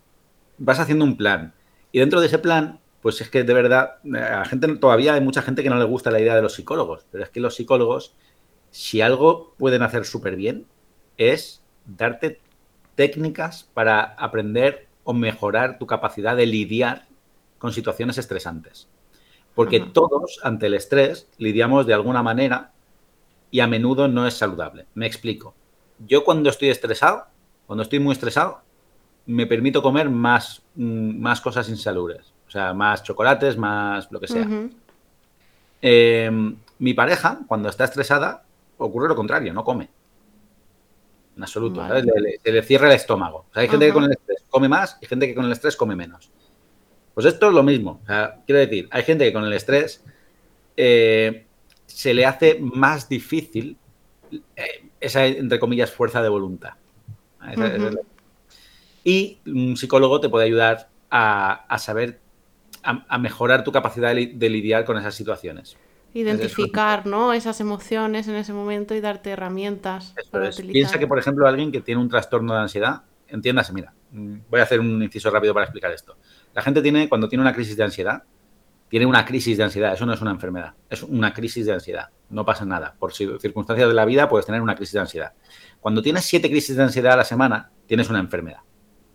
vas haciendo un plan. Y dentro de ese plan, pues es que de verdad, a la gente todavía hay mucha gente que no le gusta la idea de los psicólogos, pero es que los psicólogos, si algo pueden hacer súper bien, es darte técnicas para aprender o mejorar tu capacidad de lidiar con situaciones estresantes. Porque todos, ante el estrés, lidiamos de alguna manera y a menudo no es saludable. Me explico. Yo cuando estoy estresado, cuando estoy muy estresado, me permito comer más, mm, más cosas insalubres. O sea, más chocolates, más lo que sea. Em, mi pareja, cuando está estresada, ocurre lo contrario, no come. En absoluto. se le cierra el estómago. O sea, hay gente que con el estrés come más y gente que con el estrés come menos. Pues esto es lo mismo. quiero decir, hay gente que con el estrés eh, se le hace más difícil eh, esa, entre comillas, fuerza de voluntad. Y un psicólogo te puede ayudar a, saber, a, mejorar tu capacidad de, lidiar con esas situaciones. Identificar, ¿no? Esas emociones en ese momento y darte herramientas. Para Piensa que, por ejemplo, alguien que tiene un trastorno de ansiedad, entiéndase, mira, voy a hacer un inciso rápido para explicar esto. La gente tiene, cuando tiene una crisis de ansiedad, tiene una crisis de ansiedad. Eso no es una enfermedad, es una crisis de ansiedad. No pasa nada. Por circunstancias de la vida puedes tener una crisis de ansiedad. Cuando tienes siete crisis de ansiedad a la semana, tienes una enfermedad.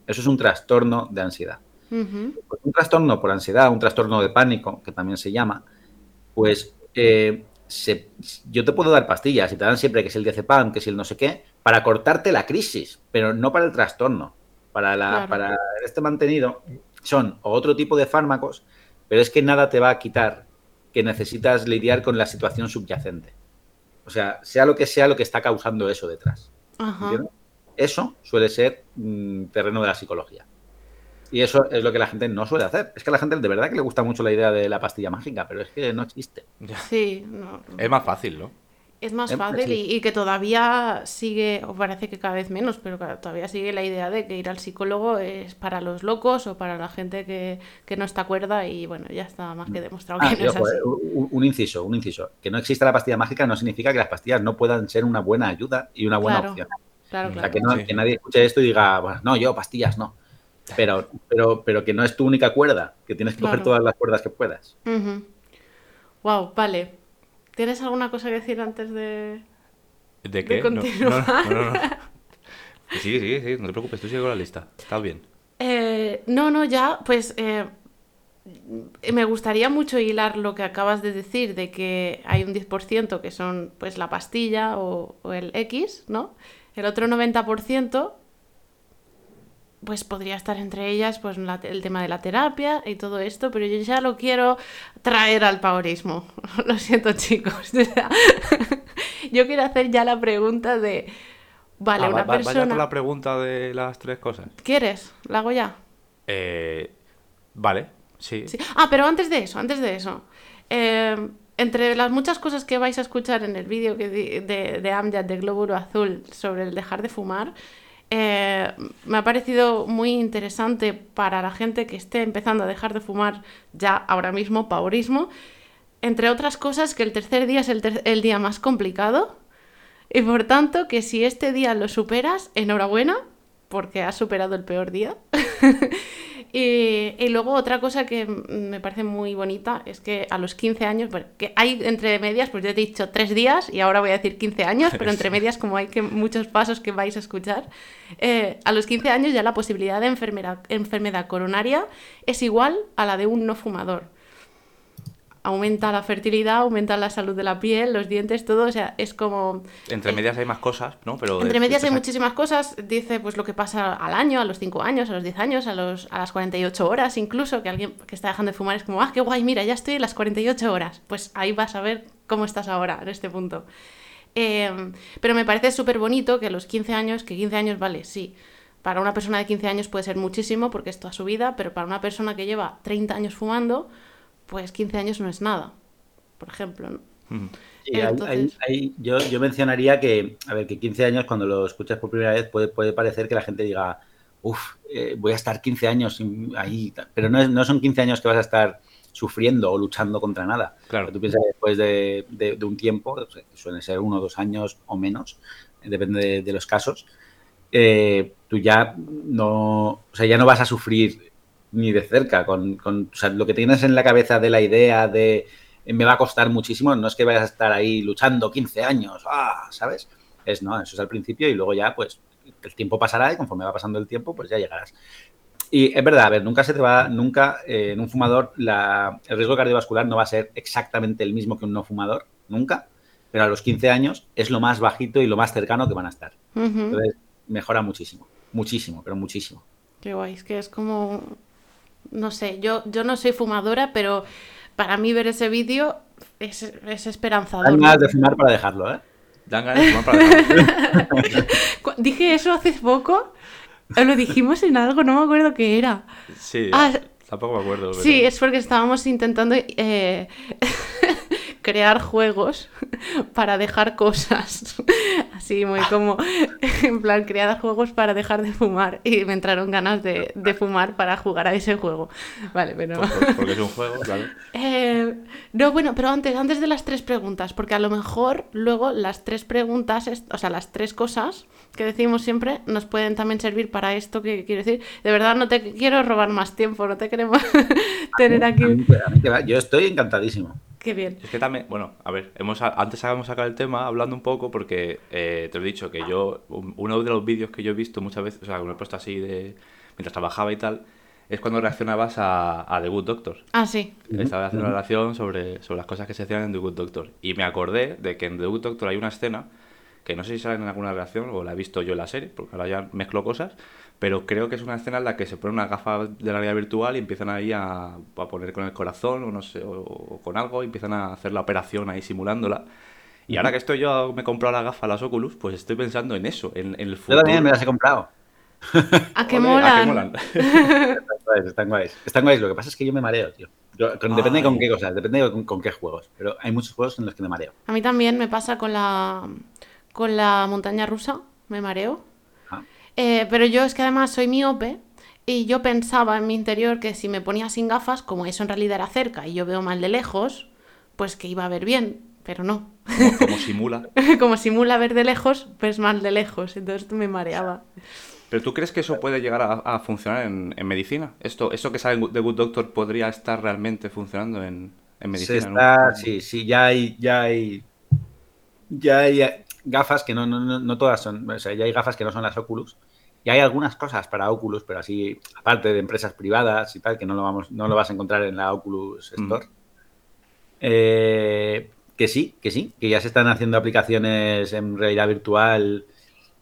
Eso es un trastorno de ansiedad. Pues un trastorno por ansiedad, un trastorno de pánico, que también se llama, pues eh, yo te puedo dar pastillas y te dan siempre que es el diazepam, que es el no sé qué, para cortarte la crisis, pero no para el trastorno. Para, la, para este mantenido son otro tipo de fármacos, pero es que nada te va a quitar que necesitas lidiar con la situación subyacente. O sea, sea lo que sea lo que está causando eso detrás. Eso suele ser mm, terreno de la psicología. Y eso es lo que la gente no suele hacer. Es que a la gente de verdad que le gusta mucho la idea de la pastilla mágica, pero es que no existe. Sí, es más fácil, ¿no? Es más em, fácil y, que todavía sigue, o parece que cada vez menos, pero todavía sigue la idea de que ir al psicólogo es para los locos o para la gente que, no está cuerda y bueno, ya está más que demostrado ah, que no es así. Un, inciso, un inciso. Que no exista la pastilla mágica no significa que las pastillas no puedan ser una buena ayuda y una buena opción. Claro, o sea, que, nadie escuche esto y diga, bueno, no, yo pastillas no. Pero, pero, pero que no es tu única cuerda, que tienes que coger todas las cuerdas que puedas. Wow, vale. ¿Tienes alguna cosa que decir antes de, ¿De qué? continuar? No, no, no, [laughs] Sí, sí, sí, no te preocupes, tú sigue con la lista. Está bien. Eh, no, no, ya, pues eh, me gustaría mucho hilar lo que acabas de decir, de que hay un 10% que son pues la pastilla o, o el X, ¿no? El otro 90% pues podría estar entre ellas pues el tema de la terapia y todo esto, pero yo ya lo quiero traer al paurismo. [laughs] Lo siento, chicos. [laughs] yo quiero hacer ya la pregunta de vale, ah, una persona vaya la pregunta de las tres cosas. ¿Quieres? ¿La hago ya? Eh, vale, sí. Ah, pero antes de eso, antes de eso. Eh, entre las muchas cosas que vais a escuchar en el vídeo de, de, de Amjad de Glóbulo Azul sobre el dejar de fumar, eh, me ha parecido muy interesante para la gente que esté empezando a dejar de fumar ya ahora mismo, paurismo, entre otras cosas que el tercer día es el, día más complicado y por tanto que si este día lo superas, enhorabuena, porque has superado el peor día. [laughs] Y, luego otra cosa que me parece muy bonita es que a los 15 años, bueno, que hay entre medias, pues yo he dicho tres días y ahora voy a decir 15 años, pero entre [laughs] medias como hay que muchos pasos que vais a escuchar, eh, a los 15 años ya la posibilidad de enfermedad coronaria es igual a la de un no fumador aumenta la fertilidad, aumenta la salud de la piel, los dientes, todo, o sea, es como... Entre eh, medias hay más cosas, ¿no? Pero entre medias hay muchísimas cosas, dice pues lo que pasa al año, a los 5 años, a los 10 años, a, los, a las 48 horas incluso, que alguien que está dejando de fumar es como, ah, qué guay, mira, ya estoy en las 48 horas, pues ahí vas a ver cómo estás ahora, en este punto. Em, pero me parece súper bonito que los 15 años, que 15 años vale, sí, para una persona de 15 años puede ser muchísimo porque es toda su vida, pero para una persona que lleva 30 años fumando, pues 15 años no es nada, por ejemplo. yo, mencionaría que, a ver, que 15 años cuando lo escuchas por primera vez puede, puede parecer que la gente diga, uff, eh, voy a estar 15 años ahí, pero no, no, son 15 años que vas a estar sufriendo o luchando contra nada. Claro. Tú piensas que después de, un tiempo, suelen ser uno o dos años o menos, depende de, los casos, eh, tú ya no, o sea, ya no vas a sufrir ni de cerca con, con o sea, lo que tienes en la cabeza de la idea de me va a costar muchísimo, no es que vayas a estar ahí luchando 15 años, ah, ¿sabes? Es no, eso es al principio y luego ya pues el tiempo pasará y conforme va pasando el tiempo pues ya llegarás. Y es verdad, a ver, nunca se te va, nunca eh, en un fumador la, el riesgo cardiovascular no va a ser exactamente el mismo que un no fumador, nunca, pero a los 15 años es lo más bajito y lo más cercano que van a estar. Entonces mejora muchísimo, muchísimo, pero muchísimo. Qué guay, es que es como, no sé, yo, yo no soy fumadora, pero para mí ver ese vídeo es, es esperanzador. Dan ganas de fumar para dejarlo, ¿eh? Dan ganas de fumar para dejarlo. [laughs] Dije eso hace poco lo dijimos en algo, no me acuerdo qué era. Sí, ah, tampoco me acuerdo. Sí, es porque estábamos intentando eh, [laughs] crear juegos [laughs] para dejar cosas. [laughs] Así, muy como, [laughs] en plan, crear juegos para dejar de fumar. Y me entraron ganas de, fumar para jugar a ese juego. Vale, pero... porque es un juego, claro. Eh, no, bueno, pero antes, antes de las tres preguntas, porque a lo mejor luego las tres preguntas, o sea, las tres cosas que decimos siempre nos pueden también servir para esto que quiero decir. De verdad, no te quiero robar más tiempo, no te queremos tener aquí. Yo estoy encantadísimo. Qué bien. Es que también, bueno, a ver, hemos, antes habíamos sacado el tema hablando un poco porque eh, te lo he dicho que yo, uno de los vídeos que yo he visto muchas veces, o sea, que me he puesto así de mientras trabajaba y tal, es cuando reaccionabas a, a The Good Doctor. Ah, sí. Estaba haciendo una relación sobre, sobre las cosas que se hacían en The Good Doctor. Y me acordé de que en The Good Doctor hay una escena que no sé si sale en alguna reacción o la he visto yo en la serie, porque ahora ya mezclo cosas, pero creo que es una escena en la que se pone una gafa de la realidad virtual y empiezan ahí a, a poner con el corazón o no sé, o, con algo, y empiezan a hacer la operación ahí simulándola. Y ahora que estoy yo, me he comprado la gafa, las Oculus, pues estoy pensando en eso, en, el futuro. Yo también me las he comprado. [laughs] ¿A qué molan? están guays, están guays. Lo que pasa es que yo me mareo, tío. depende con qué cosas, depende con, con, qué juegos. Pero hay muchos juegos en los que me mareo. A mí también me pasa con la, con la montaña rusa, me mareo. Eh, pero yo es que además soy miope y yo pensaba en mi interior que si me ponía sin gafas, como eso en realidad era cerca y yo veo mal de lejos, pues que iba a ver bien, pero no. Como, simula. [laughs] como simula ver de lejos, pues mal de lejos, entonces me mareaba. ¿Pero tú crees que eso puede llegar a, funcionar en, medicina? ¿Esto, ¿Eso que sale de Good Doctor podría estar realmente funcionando en, medicina? Sí, sí, ya hay, ya hay, ya hay gafas que no, no, no, todas son, o sea, ya hay gafas que no son las Oculus. Y hay algunas cosas para Oculus, pero así, aparte de empresas privadas y tal, que no lo, vamos, no lo vas a encontrar en la Oculus mm. Store. Eh, que sí, que sí, que ya se están haciendo aplicaciones en realidad virtual.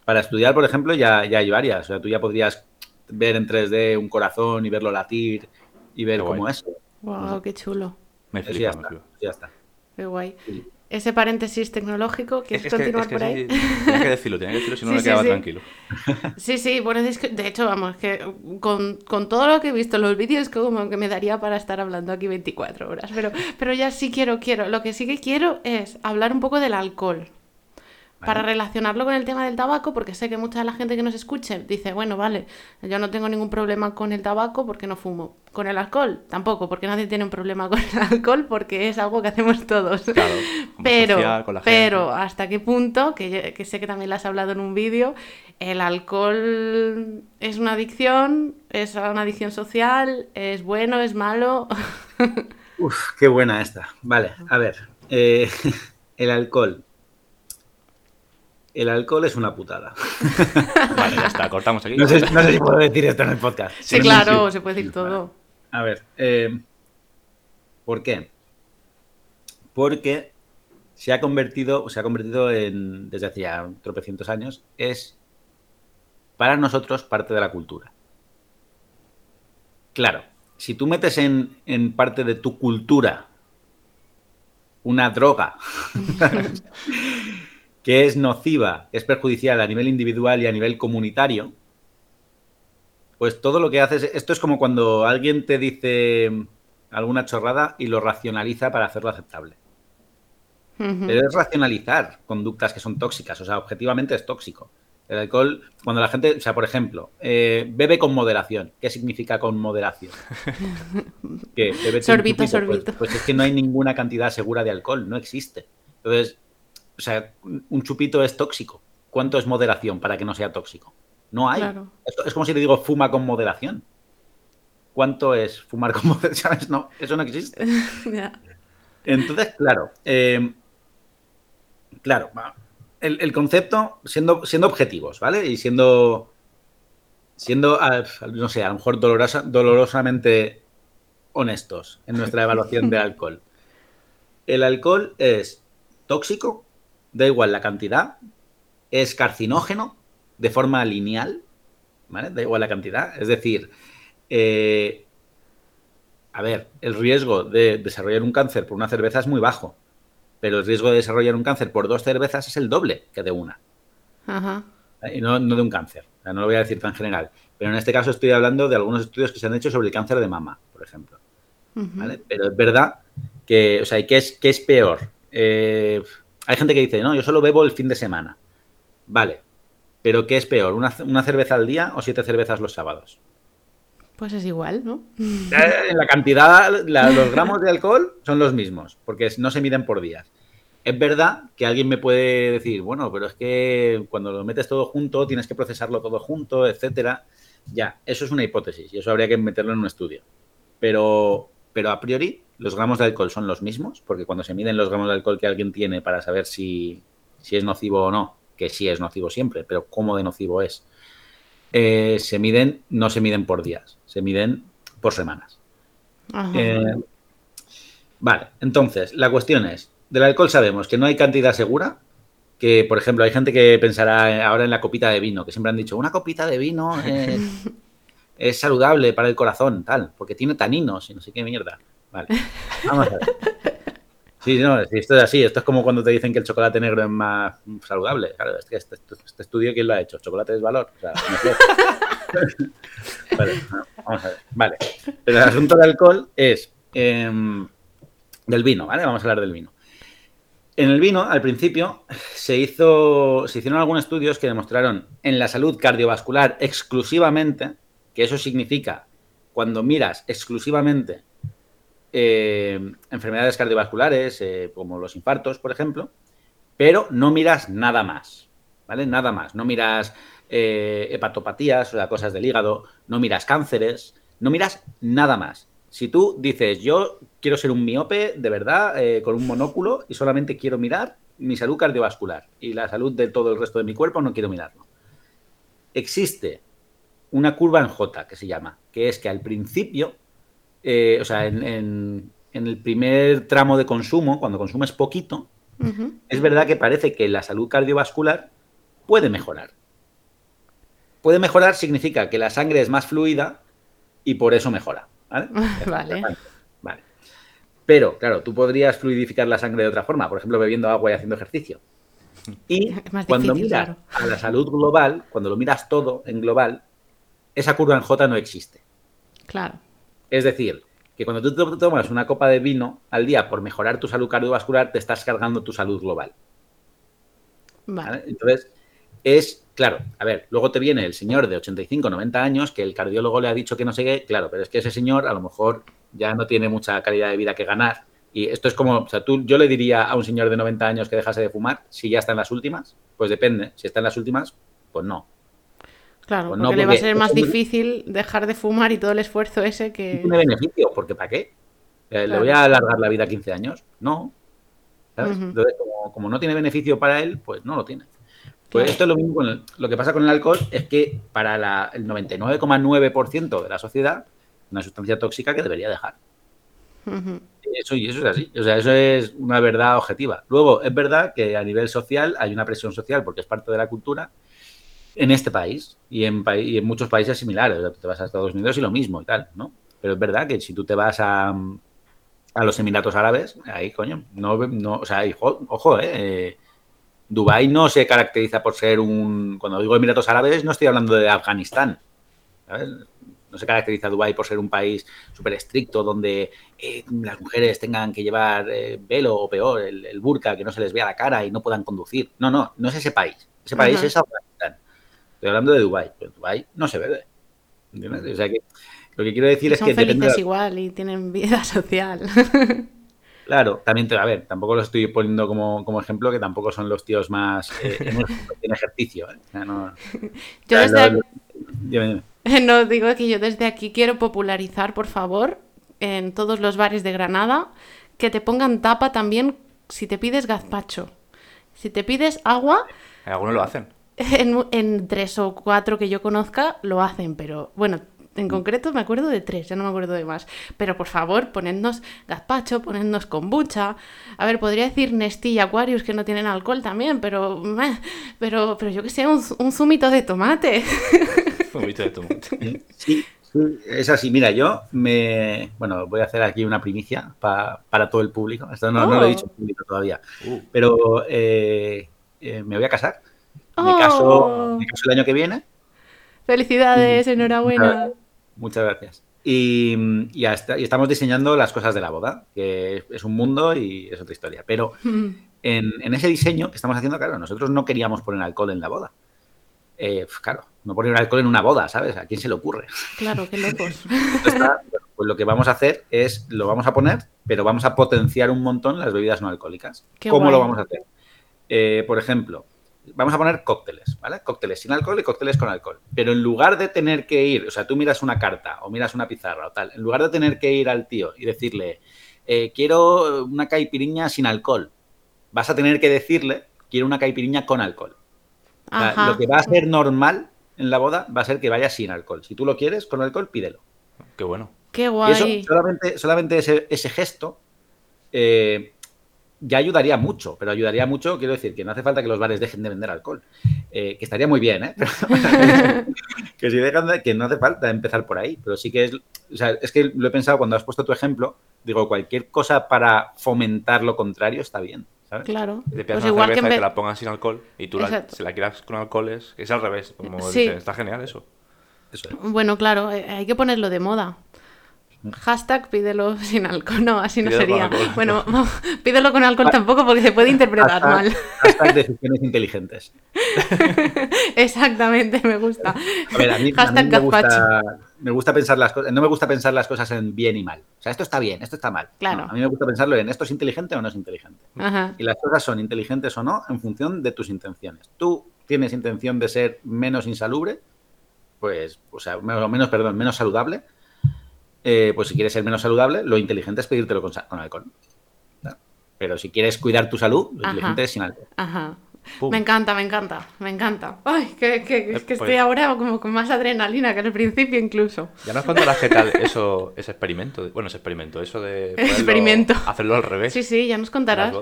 Para estudiar, por ejemplo, ya, ya hay varias. O sea, tú ya podrías ver en 3D un corazón y verlo latir y ver cómo es. Wow, qué chulo. Me flipa, ya, ya está. Qué guay ese paréntesis tecnológico. ¿Quieres es continuar por ahí? Tenía que decirlo, tenía que decirlo, si no me quedaba tranquilo. Sí, sí, bueno, de hecho, vamos, que con, con, todo lo que he visto en los vídeos, como que me daría para estar hablando aquí 24 horas. Pero, pero ya sí quiero, quiero. Lo que sí que quiero es hablar un poco del alcohol para relacionarlo con el tema del tabaco, porque sé que mucha de la gente que nos escuche dice, bueno, vale, yo no tengo ningún problema con el tabaco porque no fumo. Con el alcohol, tampoco, porque nadie tiene un problema con el [laughs] alcohol porque es algo que hacemos todos. Claro, [laughs] pero, pero hasta qué punto, que, que sé que también lo has hablado en un vídeo, el alcohol es una adicción, es una adicción social, es bueno, es malo. [laughs] Uf, qué buena esta. Vale, a ver. Eh, el alcohol el alcohol es una putada. [laughs] Vale, ya está, cortamos aquí. No sé, si puedo decir esto en el podcast. Sí, claro, se puede decir todo. A ver, eh, ¿por qué? Porque se ha convertido, se ha convertido en, desde hacía tropecientos años, es para nosotros parte de la cultura. Claro, si tú metes en, en parte de tu cultura una droga [laughs] que es nociva, es perjudicial a nivel individual y a nivel comunitario, pues todo lo que haces, esto es como cuando alguien te dice alguna chorrada y lo racionaliza para hacerlo aceptable. Pero es racionalizar conductas que son tóxicas, o sea, objetivamente es tóxico. El alcohol, cuando la gente, o sea, por ejemplo, eh, bebe con moderación. ¿Qué significa con moderación? [laughs] ¿Qué? sorbito, pues, sorbito. Pues, es que no hay ninguna cantidad segura de alcohol, no existe. Entonces, o sea, un chupito es tóxico. ¿Cuánto es moderación para que no sea tóxico? No hay. Es, como si le digo fuma con moderación. ¿Cuánto es fumar con [laughs] moderación? No, eso no existe. [laughs] Entonces, claro, eh, claro, el, concepto, siendo, siendo objetivos, ¿vale? Y siendo, siendo, no sé, a lo mejor dolorosa, dolorosamente honestos en nuestra evaluación de [laughs] alcohol. El alcohol es tóxico, da igual la cantidad, es carcinógeno de forma lineal, ¿vale? Da igual la cantidad. Es decir, eh, a ver, el riesgo de desarrollar un cáncer por una cerveza es muy bajo pero el riesgo de desarrollar un cáncer por dos cervezas es el doble que de una. Ajá. Y no, de un cáncer. no lo voy a decir tan general. Pero en este caso estoy hablando de algunos estudios que se han hecho sobre el cáncer de mama, por ejemplo. Pero es verdad que, o sea, ¿qué es, qué es peor? Eh, hay gente que dice, no, yo solo bebo el fin de semana. Vale. Pero ¿qué es peor? ¿Una, una cerveza al día o siete cervezas los sábados? Pues es igual, ¿no? [laughs] En la cantidad, los gramos de alcohol son los mismos, porque no se miden por días. Es verdad que alguien me puede decir, bueno, pero es que cuando lo metes todo junto, tienes que procesarlo todo junto, etcétera. Ya, eso es una hipótesis y eso habría que meterlo en un estudio. Pero, pero a priori, los gramos de alcohol son los mismos, porque cuando se miden los gramos de alcohol que alguien tiene para saber si, si es nocivo o no, que sí es nocivo siempre, pero cómo de nocivo es, eh, se miden, no se miden por días, se miden por semanas. Eh, vale, entonces, la cuestión es, del alcohol sabemos que no hay cantidad segura, que por ejemplo hay gente que pensará ahora en la copita de vino, que siempre han dicho, una copita de vino [laughs] es saludable para el corazón, tal, porque tiene taninos y no sé qué mierda. Vale, [laughs] vamos a ver. Sí, no, esto es así. Esto es como cuando te dicen que el chocolate negro es más saludable. Claro, es que este, este estudio, ¿quién lo ha hecho? ¿Chocolate es valor? [laughs] vale, vamos a ver. Vale. Pero el asunto del alcohol es em, del vino, ¿vale? Vamos a hablar del vino. En el vino, al principio, se, hizo, se hicieron algunos estudios que demostraron en la salud cardiovascular exclusivamente, que eso significa cuando miras exclusivamente eh, enfermedades cardiovasculares, eh, como los infartos, por ejemplo, pero no miras nada más, ¿vale? Nada más. No miras eh, hepatopatías, o sea, cosas del hígado, no miras cánceres, no miras nada más. Si tú dices, yo quiero ser un miope de verdad, con un monóculo, y solamente quiero mirar mi salud cardiovascular y la salud de todo el resto de mi cuerpo, no quiero mirarlo. Existe una curva en J que se llama, que es que al principio eh, o sea, en, el primer tramo de consumo, cuando consumes poquito, es verdad que parece que la salud cardiovascular puede mejorar. Puede mejorar significa que la sangre es más fluida y por eso mejora. ¿vale? [laughs] vale. Pero, claro, tú podrías fluidificar la sangre de otra forma, por ejemplo, bebiendo agua y haciendo ejercicio. [laughs] Y cuando miras a la salud global, cuando lo miras todo en global, esa curva en J no existe. Claro. Es decir, que cuando tú tomas una copa de vino al día por mejorar tu salud cardiovascular, te estás cargando tu salud global. Vale. Entonces, es, claro, a ver, luego te viene el señor de 85, 90 años que el cardiólogo le ha dicho que no sé qué, claro, pero es que ese señor a lo mejor ya no tiene mucha calidad de vida que ganar. Y esto es como, o sea, tú, yo le diría a un señor de 90 años que dejase de fumar si ya está en las últimas, pues depende. Si está en las últimas, pues no. Claro, pues porque, le va a ser más difícil dejar de fumar y todo el esfuerzo ese que... tiene beneficio, porque ¿para qué? Eh, ¿Le voy a alargar la vida 15 años? No. Entonces, como, no tiene beneficio para él, pues no lo tiene. Pues esto es lo mismo con lo que pasa con el alcohol, es que para el 99,9% de la sociedad, una sustancia tóxica que debería dejar. Eso y eso es así. O sea, eso es una verdad objetiva. Luego, es verdad que a nivel social hay una presión social porque es parte de la cultura en este país y en, y en muchos países similares. O te vas a Estados Unidos y lo mismo y tal, ¿no? Pero es verdad que si tú te vas a, a los Emiratos Árabes, ahí, coño, no, no o sea, ojo, eh, Dubái no se caracteriza por ser un... Cuando digo Emiratos Árabes no estoy hablando de Afganistán, ¿sabes? No se caracteriza Dubái por ser un país súper estricto donde eh, las mujeres tengan que llevar eh, velo o peor, el, burka, que no se les vea la cara y no puedan conducir. No, no, no es ese país. Ese país es Afganistán. Estoy hablando de Dubai. Pero Dubai no se bebe. ¿Entiendes? O sea que lo que quiero decir es son que. felices igual y tienen vida [laughs] social. Claro, también te, a ver, tampoco lo estoy poniendo como, como ejemplo, que tampoco son los tíos más eh, [laughs] en, ejercicio. O sea, no, yo desde aquí, [laughs] No, digo que yo desde aquí quiero popularizar, por favor, en todos los bares de Granada, que te pongan tapa también si te pides gazpacho. Si te pides agua... Algunos lo hacen. [laughs] En, en, tres o cuatro que yo conozca lo hacen, pero bueno, en concreto me acuerdo de tres, ya no me acuerdo de más. Pero por favor, ponednos gazpacho, ponednos kombucha. A ver, podría decir Nestí y Aquarius que no tienen alcohol también, pero pero, pero yo que sé, un, zumito de tomate. zumito de tomate. [laughs] Sí, es así. Mira, yo me. Bueno, voy a hacer aquí una primicia para todo el público. Esto no, lo he dicho público todavía. Uh. Pero eh, eh, me voy a casar. Me, caso, oh. me caso el año que viene. Felicidades, enhorabuena. Muchas gracias. Y, y, estamos diseñando las cosas de la boda, que es un mundo y es otra historia. Pero [laughs] en, ese diseño que estamos haciendo, claro, nosotros no queríamos poner alcohol en la boda. Eh, claro, no poner alcohol en una boda, ¿sabes? ¿A quién se le ocurre? Claro, qué locos. [laughs] pues lo que vamos a hacer es, lo vamos a poner, pero vamos a potenciar un montón las bebidas no alcohólicas. ¿Cómo lo vamos a hacer? Eh, por ejemplo, vamos a poner cócteles, ¿vale? Cócteles sin alcohol y cócteles con alcohol. Pero en lugar de tener que ir, o sea, tú miras una carta o miras una pizarra o tal, en lugar de tener que ir al tío y decirle, eh, quiero una caipiriña sin alcohol, vas a tener que decirle, quiero una caipiriña con alcohol. lo que va a ser normal en la boda va a ser que vaya sin alcohol. Si tú lo quieres con alcohol, pídelo. Qué bueno. Qué guay. eso, solamente, solamente ese, ese gesto eh, ya ayudaría mucho, pero ayudaría mucho, quiero decir, que no hace falta que los bares dejen de vender alcohol, eh, que estaría muy bien, ¿eh? [laughs] [laughs] que si dejan de, que no hace falta empezar por ahí, pero sí que es, o sea, es que lo he pensado cuando has puesto tu ejemplo, digo, cualquier cosa para fomentar lo contrario está bien. ¿sabes? Claro. Te pues igual que, la pongan sin alcohol y tú la, si la quieras con alcohol es, es al revés, como está genial eso. eso Bueno, claro, eh, hay que ponerlo de moda. Hashtag pídelo sin alcohol. No, así no sería. Bueno, pídelo con alcohol tampoco porque se puede interpretar mal. Hashtag decisiones inteligentes. [laughs] Exactamente, me gusta. A ver, a mí, me, gusta, me, gusta, pensar las cosas. No me gusta pensar las cosas en bien y mal. O sea, esto está bien, esto está mal. Claro. a mí me gusta pensarlo en esto es inteligente o no es inteligente. Y las cosas son inteligentes o no en función de tus intenciones. Tú tienes intención de ser menos insalubre, pues, o sea, menos, perdón, menos saludable eh, pues si quieres ser menos saludable, lo inteligente es pedírtelo con, con alcohol. Pero si quieres cuidar tu salud, lo inteligente es sin alcohol. Ajá. Me encanta, me encanta, me encanta. Ay, que, que, es que estoy ahora como con más adrenalina que al principio incluso. Ya nos contarás qué tal eso, ese experimento. Bueno, ese experimento, eso de [laughs] experimento. hacerlo al revés. Sí, sí, ya nos contarás.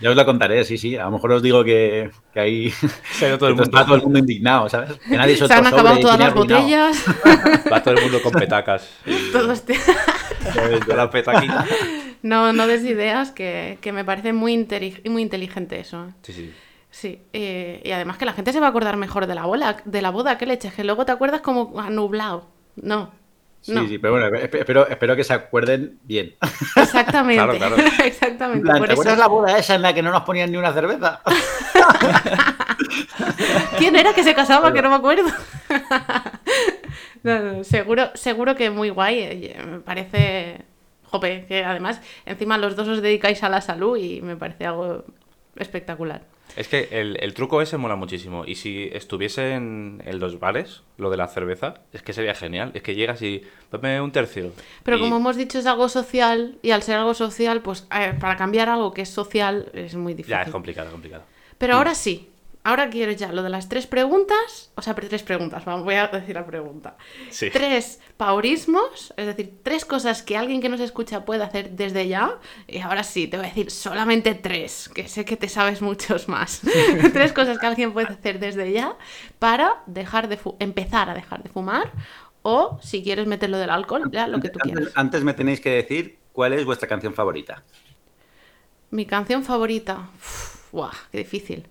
Ya os lo contaré, sí, sí. A lo mejor os digo que, que ahí Se todo el mundo. está todo el mundo indignado, ¿sabes? Que nadie [laughs] se, han acabado todas las botellas. [laughs] Va todo el mundo con petacas. [laughs] Todos te... la petaquita. No, no des ideas, que, que me parece muy, muy inteligente eso. Sí, sí. Sí, eh, y además que la gente se va a acordar mejor de la bola, de la boda, que leches, que luego te acuerdas como nublado. No, Sí, sí, pero bueno, espero, espero que se acuerden bien. [laughs] Exactamente. claro, claro. Exactamente. ¿Te acuerdas la boda esa en la que no nos ponían ni una cerveza? [laughs] ¿Quién era que se casaba? Que no me acuerdo. [laughs] seguro, seguro que muy guay. Eh, me parece. Jope, que además, encima los dos os dedicáis a la salud y me parece algo espectacular. Es que el, truco ese mola muchísimo. Y si estuviese en, los bares, lo de la cerveza, es que sería genial. Es que llegas y dame un tercio. Pero como hemos dicho, es algo social. Y al ser algo social, pues para cambiar algo que es social es muy difícil. Ya, es complicado, complicado. Pero ahora sí, Ahora quiero ya lo de las tres preguntas, o sea, tres preguntas, vamos, voy a decir la pregunta. Tres paurismos, es decir, tres cosas que alguien que nos escucha puede hacer desde ya. Y ahora sí, te voy a decir solamente tres, que sé que te sabes muchos más. [laughs] tres cosas que alguien puede hacer desde ya para dejar de empezar a dejar de fumar o si quieres meterlo del alcohol, ya lo que tú quieras. Antes me tenéis que decir cuál es vuestra canción favorita. Mi canción favorita. ¡Guau! ¡Qué difícil!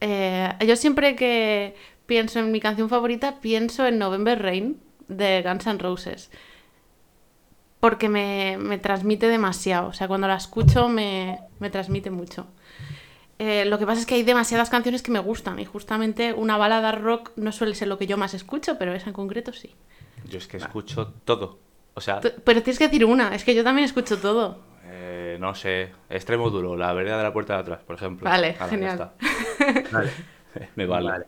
Eh, yo siempre que pienso en mi canción favorita, pienso en November Rain de Guns N' Roses. Porque me, transmite demasiado. O sea, cuando la escucho me, transmite mucho. Eh, lo que pasa es que hay demasiadas canciones que me gustan y justamente una balada rock no suele ser lo que yo más escucho, pero esa en concreto sí. Yo es que escucho todo. O sea... Pero tienes que decir una, es que yo también escucho todo. Eh, no sé, extremo duro, la vereda de la puerta de atrás, por ejemplo. Vale, genial. [laughs] Vale. [laughs] Me vale.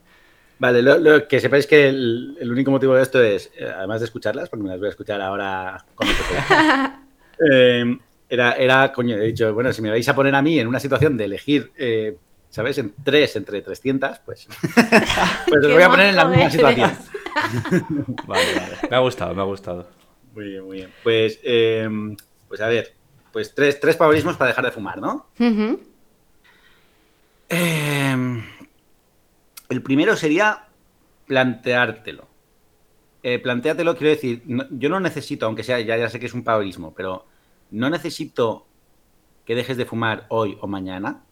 Vale. lo, que sepáis que el, único motivo de esto es, eh, además de escucharlas, porque me las voy a escuchar ahora eh, [laughs] era, era, coño, he dicho, bueno, si me vais a poner a mí en una situación de elegir, eh, ¿sabes? En tres entre 300, pues, pues os voy a poner en la misma situación. vale, vale. Me ha gustado, me ha gustado. Muy bien, muy bien. Pues, pues a ver, pues tres, tres favorismos para dejar de fumar, ¿no? el primero sería planteártelo. Eh, quiero decir, yo no necesito, aunque sea, ya, ya sé que es un favorismo, pero no necesito que dejes de fumar hoy o mañana.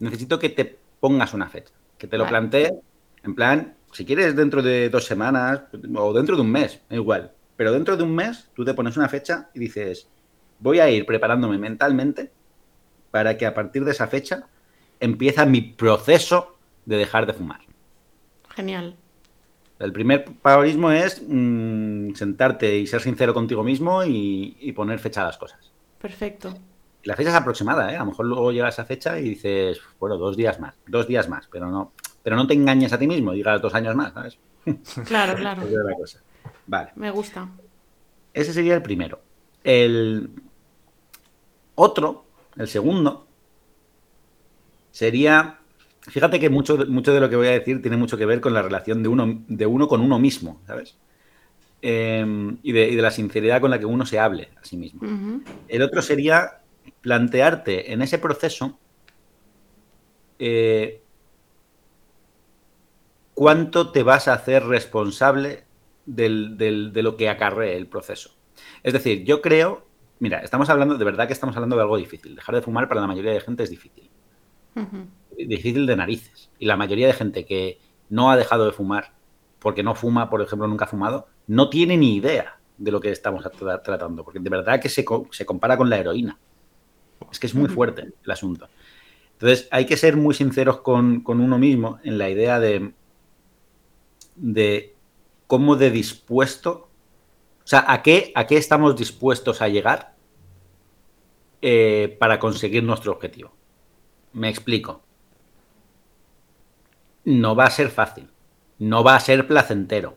Necesito que te pongas una fecha, que te lo plantees, en plan, si quieres dentro de dos semanas o dentro de un mes, igual, pero dentro de un mes tú te pones una fecha y dices, voy a ir preparándome mentalmente para que a partir de esa fecha empieza mi proceso de dejar de fumar. Genial. El primer favorismo es mm, sentarte y ser sincero contigo mismo y, poner fecha a las cosas. Perfecto. La fecha es aproximada, ¿eh? A lo mejor luego llega esa fecha y dices, bueno, dos días más, dos días más, pero no, pero no te engañes a ti mismo, digas dos años más, ¿sabes? [laughs] Claro, claro. Vale. Me gusta. Ese sería el primero. El otro, el segundo, sería, fíjate que mucho, mucho de lo que voy a decir tiene mucho que ver con la relación de uno, de uno con uno mismo, ¿sabes? Em, y, de, la sinceridad con la que uno se hable a sí mismo. El otro sería plantearte en ese proceso eh, cuánto te vas a hacer responsable de lo que acarree el proceso. Es decir, yo creo, mira, estamos hablando, de verdad que estamos hablando de algo difícil. Dejar de fumar para la mayoría de gente es difícil difícil de narices. Y la mayoría de gente que no ha dejado de fumar, porque no fuma, por ejemplo, nunca ha fumado, no tiene ni idea de lo que estamos tratando, porque de verdad que se, se compara con la heroína. Es que es muy fuerte el asunto. Entonces, hay que ser muy sinceros con, uno mismo en la idea de, de cómo de dispuesto, o sea, a qué, a qué estamos dispuestos a llegar eh, para conseguir nuestro objetivo. Me explico no va a ser fácil, no va a ser placentero.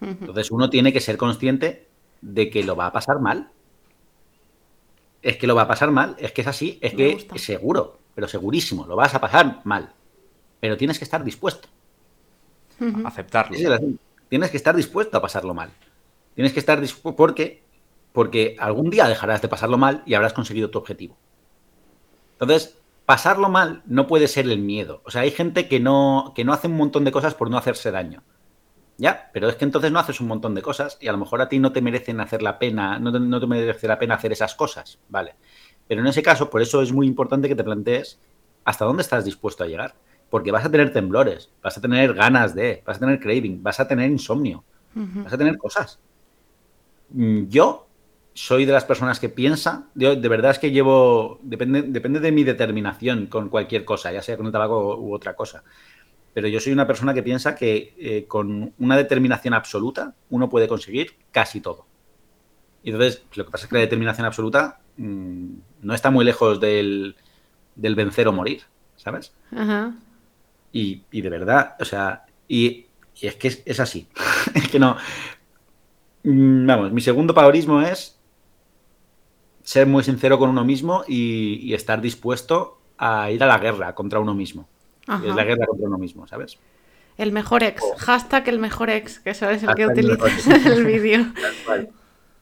Entonces uno tiene que ser consciente de que lo va a pasar mal. Es que lo va a pasar mal, es que es así, es que es seguro, pero segurísimo, lo vas a pasar mal. Pero tienes que estar dispuesto. a Aceptarlo. Tienes que estar dispuesto a pasarlo mal. Tienes que estar dispuesto porque, porque algún día dejarás de pasarlo mal y habrás conseguido tu objetivo. Entonces, pasarlo mal no puede ser el miedo. O sea, hay gente que no, que no hace un montón de cosas por no hacerse daño. Ya, pero es que entonces no haces un montón de cosas y a lo mejor a ti no te merecen hacer la pena, no te, no te merece la pena hacer esas cosas, ¿vale? Pero en ese caso, por eso es muy importante que te plantees hasta dónde estás dispuesto a llegar. Porque vas a tener temblores, vas a tener ganas de, vas a tener craving, vas a tener insomnio, vas a tener cosas. Mm, yo soy de las personas que piensa, de verdad es que llevo, depende, depende de mi determinación con cualquier cosa, ya sea con el tabaco u otra cosa. Pero yo soy una persona que piensa que eh, con una determinación absoluta uno puede conseguir casi todo. Y entonces, lo que pasa es que la determinación absoluta mm, no está muy lejos del, vencer o morir, ¿sabes? Y, de verdad, o sea, y, es que es, así. [laughs] es que no. Mm, vamos, mi segundo pavorismo es ser muy sincero con uno mismo y, estar dispuesto a ir a la guerra contra uno mismo. Es la guerra contra uno mismo, ¿sabes? El mejor ex. Oh. Hashtag el mejor ex, que eso es el que utilizas en el vídeo. [laughs]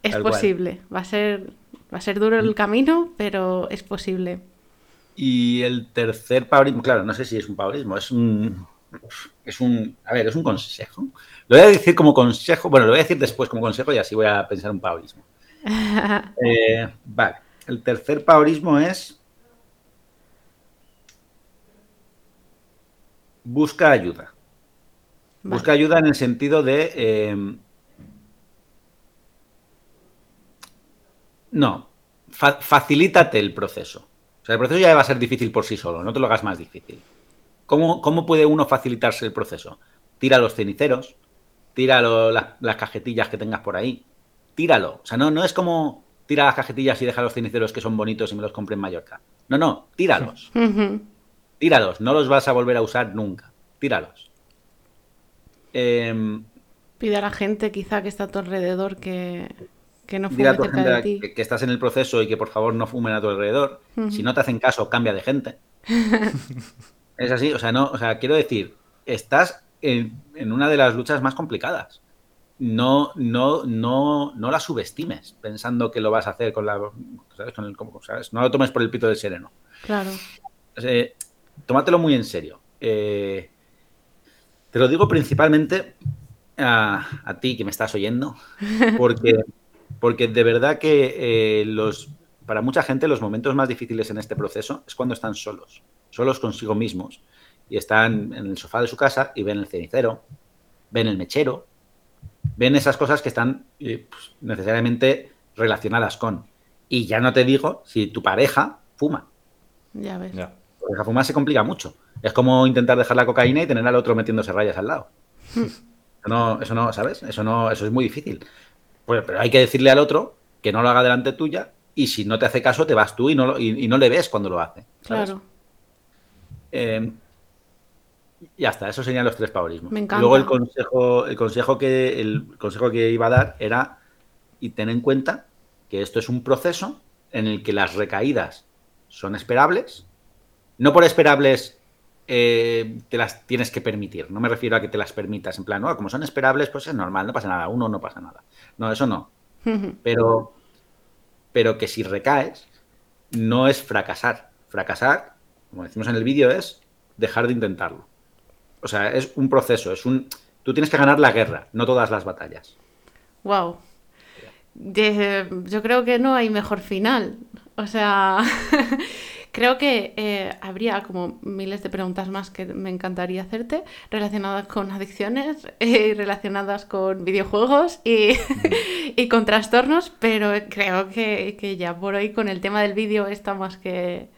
Es posible. Va a ser, va a ser duro el camino, pero es posible. Y el tercer paurismo, claro, no sé si es un paurismo, es un. Es un. A ver, es un consejo. Lo voy a decir como consejo, bueno, lo voy a decir después como consejo y así voy a pensar un paurismo. [laughs] Eh, vale. El tercer paurismo es busca ayuda. Busca ayuda en el sentido de... Eh, no, facilítate el proceso. O sea, el proceso ya va a ser difícil por sí solo, no te lo hagas más difícil. ¿Cómo, cómo puede uno facilitarse el proceso? Tira los ceniceros, tira las, las, cajetillas que tengas por ahí, tíralo. O sea, no, no es como tira las cajetillas y deja los ceniceros que son bonitos y me los compre en Mallorca. No, no, tíralos. Tíralos, no los vas a volver a usar nunca. Tíralos. Em, Pide a la gente quizá que está a tu alrededor que, que no fume cerca de ti. Que, estás en el proceso y que por favor no fumen a tu alrededor. Si no te hacen caso, cambia de gente. [laughs] es así, o sea, no, o sea, quiero decir, estás en, una de las luchas más complicadas. No, no, no, no la subestimes pensando que lo vas a hacer con la. ¿sabes? Con el, ¿sabes? No lo tomes por el pito del sereno. Claro. Eh, tómatelo muy en serio. Eh, te lo digo principalmente a, ti que me estás oyendo, porque, [laughs] porque de verdad que eh, los, para mucha gente los momentos más difíciles en este proceso es cuando están solos, solos consigo mismos, y están en el sofá de su casa y ven el cenicero, ven el mechero, ven esas cosas que están pues, necesariamente relacionadas con. Y ya no te digo si tu pareja fuma. Ya ves. Porque la fumar se complica mucho. Es como intentar dejar la cocaína y tener al otro metiéndose rayas al lado. eso no, eso no, ¿sabes? Eso no, eso es muy difícil. Pues, pero hay que decirle al otro que no lo haga delante tuya y si no te hace caso te vas tú y no, y, no le ves cuando lo hace. Claro. Eh, ya está, esos serían los tres paurismos. Luego el consejo, el consejo que el consejo que iba a dar era y ten en cuenta que esto es un proceso en el que las recaídas son esperables, no por esperables eh, te las tienes que permitir. No me refiero a que te las permitas en plan, no, como son esperables, pues es normal, no pasa nada. Uno no pasa nada. No, eso no. [laughs] Pero, pero que si recaes, no es fracasar. Fracasar, como decimos en el vídeo, es dejar de intentarlo. O sea, es un proceso, es un. Tú tienes que ganar la guerra, no todas las batallas. Wow. yo creo que no hay mejor final. O sea, [laughs] Creo que eh, habría como miles de preguntas más que me encantaría hacerte relacionadas con adicciones, eh, relacionadas con videojuegos y, [laughs] y, con trastornos, pero creo que, que, ya por hoy con el tema del vídeo está más que,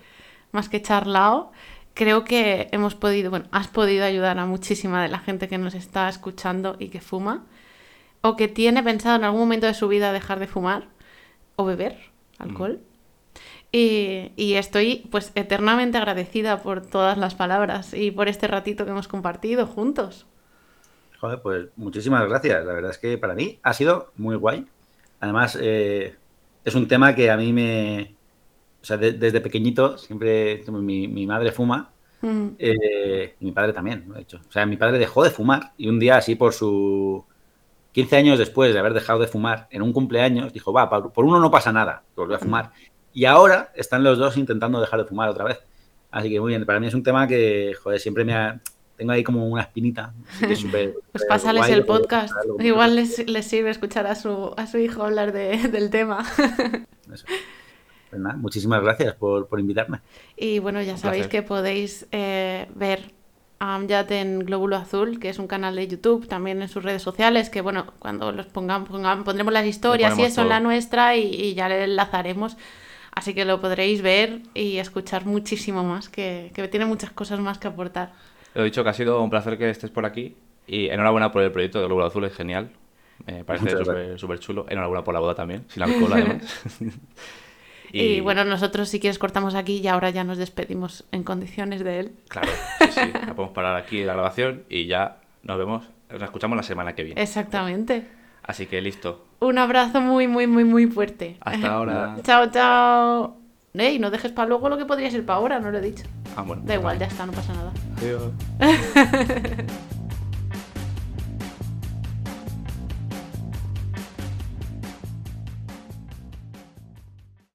más que charlado. Creo que hemos podido, bueno, has podido ayudar a muchísima de la gente que nos está escuchando y que fuma, o que tiene pensado en algún momento de su vida dejar de fumar o beber alcohol. Y, estoy pues eternamente agradecida por todas las palabras y por este ratito que hemos compartido juntos. Joder, pues muchísimas gracias. La verdad es que para mí ha sido muy guay. Además, eh, es un tema que a mí me... O sea, desde pequeñito, siempre mi, madre fuma. Mm. Eh, mi padre también, de hecho. O sea, mi padre dejó de fumar y un día así por su... 15 años después de haber dejado de fumar, en un cumpleaños, dijo, va, por uno no pasa nada, volvió a fumar. Y ahora están los dos intentando dejar de fumar otra vez. Así que muy bien, para mí es un tema que, joder, siempre me ha... Tengo ahí como una espinita. [laughs] pues pásales el podcast. Igual les, les, sirve escuchar a su, a su hijo hablar de, del tema. Eso. [laughs] Pues nada, muchísimas gracias por, por, invitarme. Y bueno, ya sabéis que podéis eh, ver a Amjad en Glóbulo Azul, que es un canal de YouTube, también en sus redes sociales, que bueno, cuando los pongamos, pondremos las historias y eso en la nuestra y, y ya le enlazaremos Así que lo podréis ver y escuchar muchísimo más, que, tiene muchas cosas más que aportar. Lo he dicho que ha sido un placer que estés por aquí y enhorabuena por el proyecto de Glóbulo Azul, es genial. Me parece súper chulo. Enhorabuena por la boda también, sin alcohol además. [laughs] y... bueno, nosotros si quieres cortamos aquí y ahora ya nos despedimos en condiciones de él. Claro, sí, sí. Ya podemos parar aquí la grabación y ya nos vemos, nos escuchamos la semana que viene. Exactamente. Así que listo. Un abrazo muy, muy, muy, muy fuerte. Hasta [laughs] ahora. chao, chao. Ey, no dejes para luego lo que podría ser para ahora, no lo he dicho. Ah, bueno. Da igual, ya está, no pasa nada. Adiós. [laughs]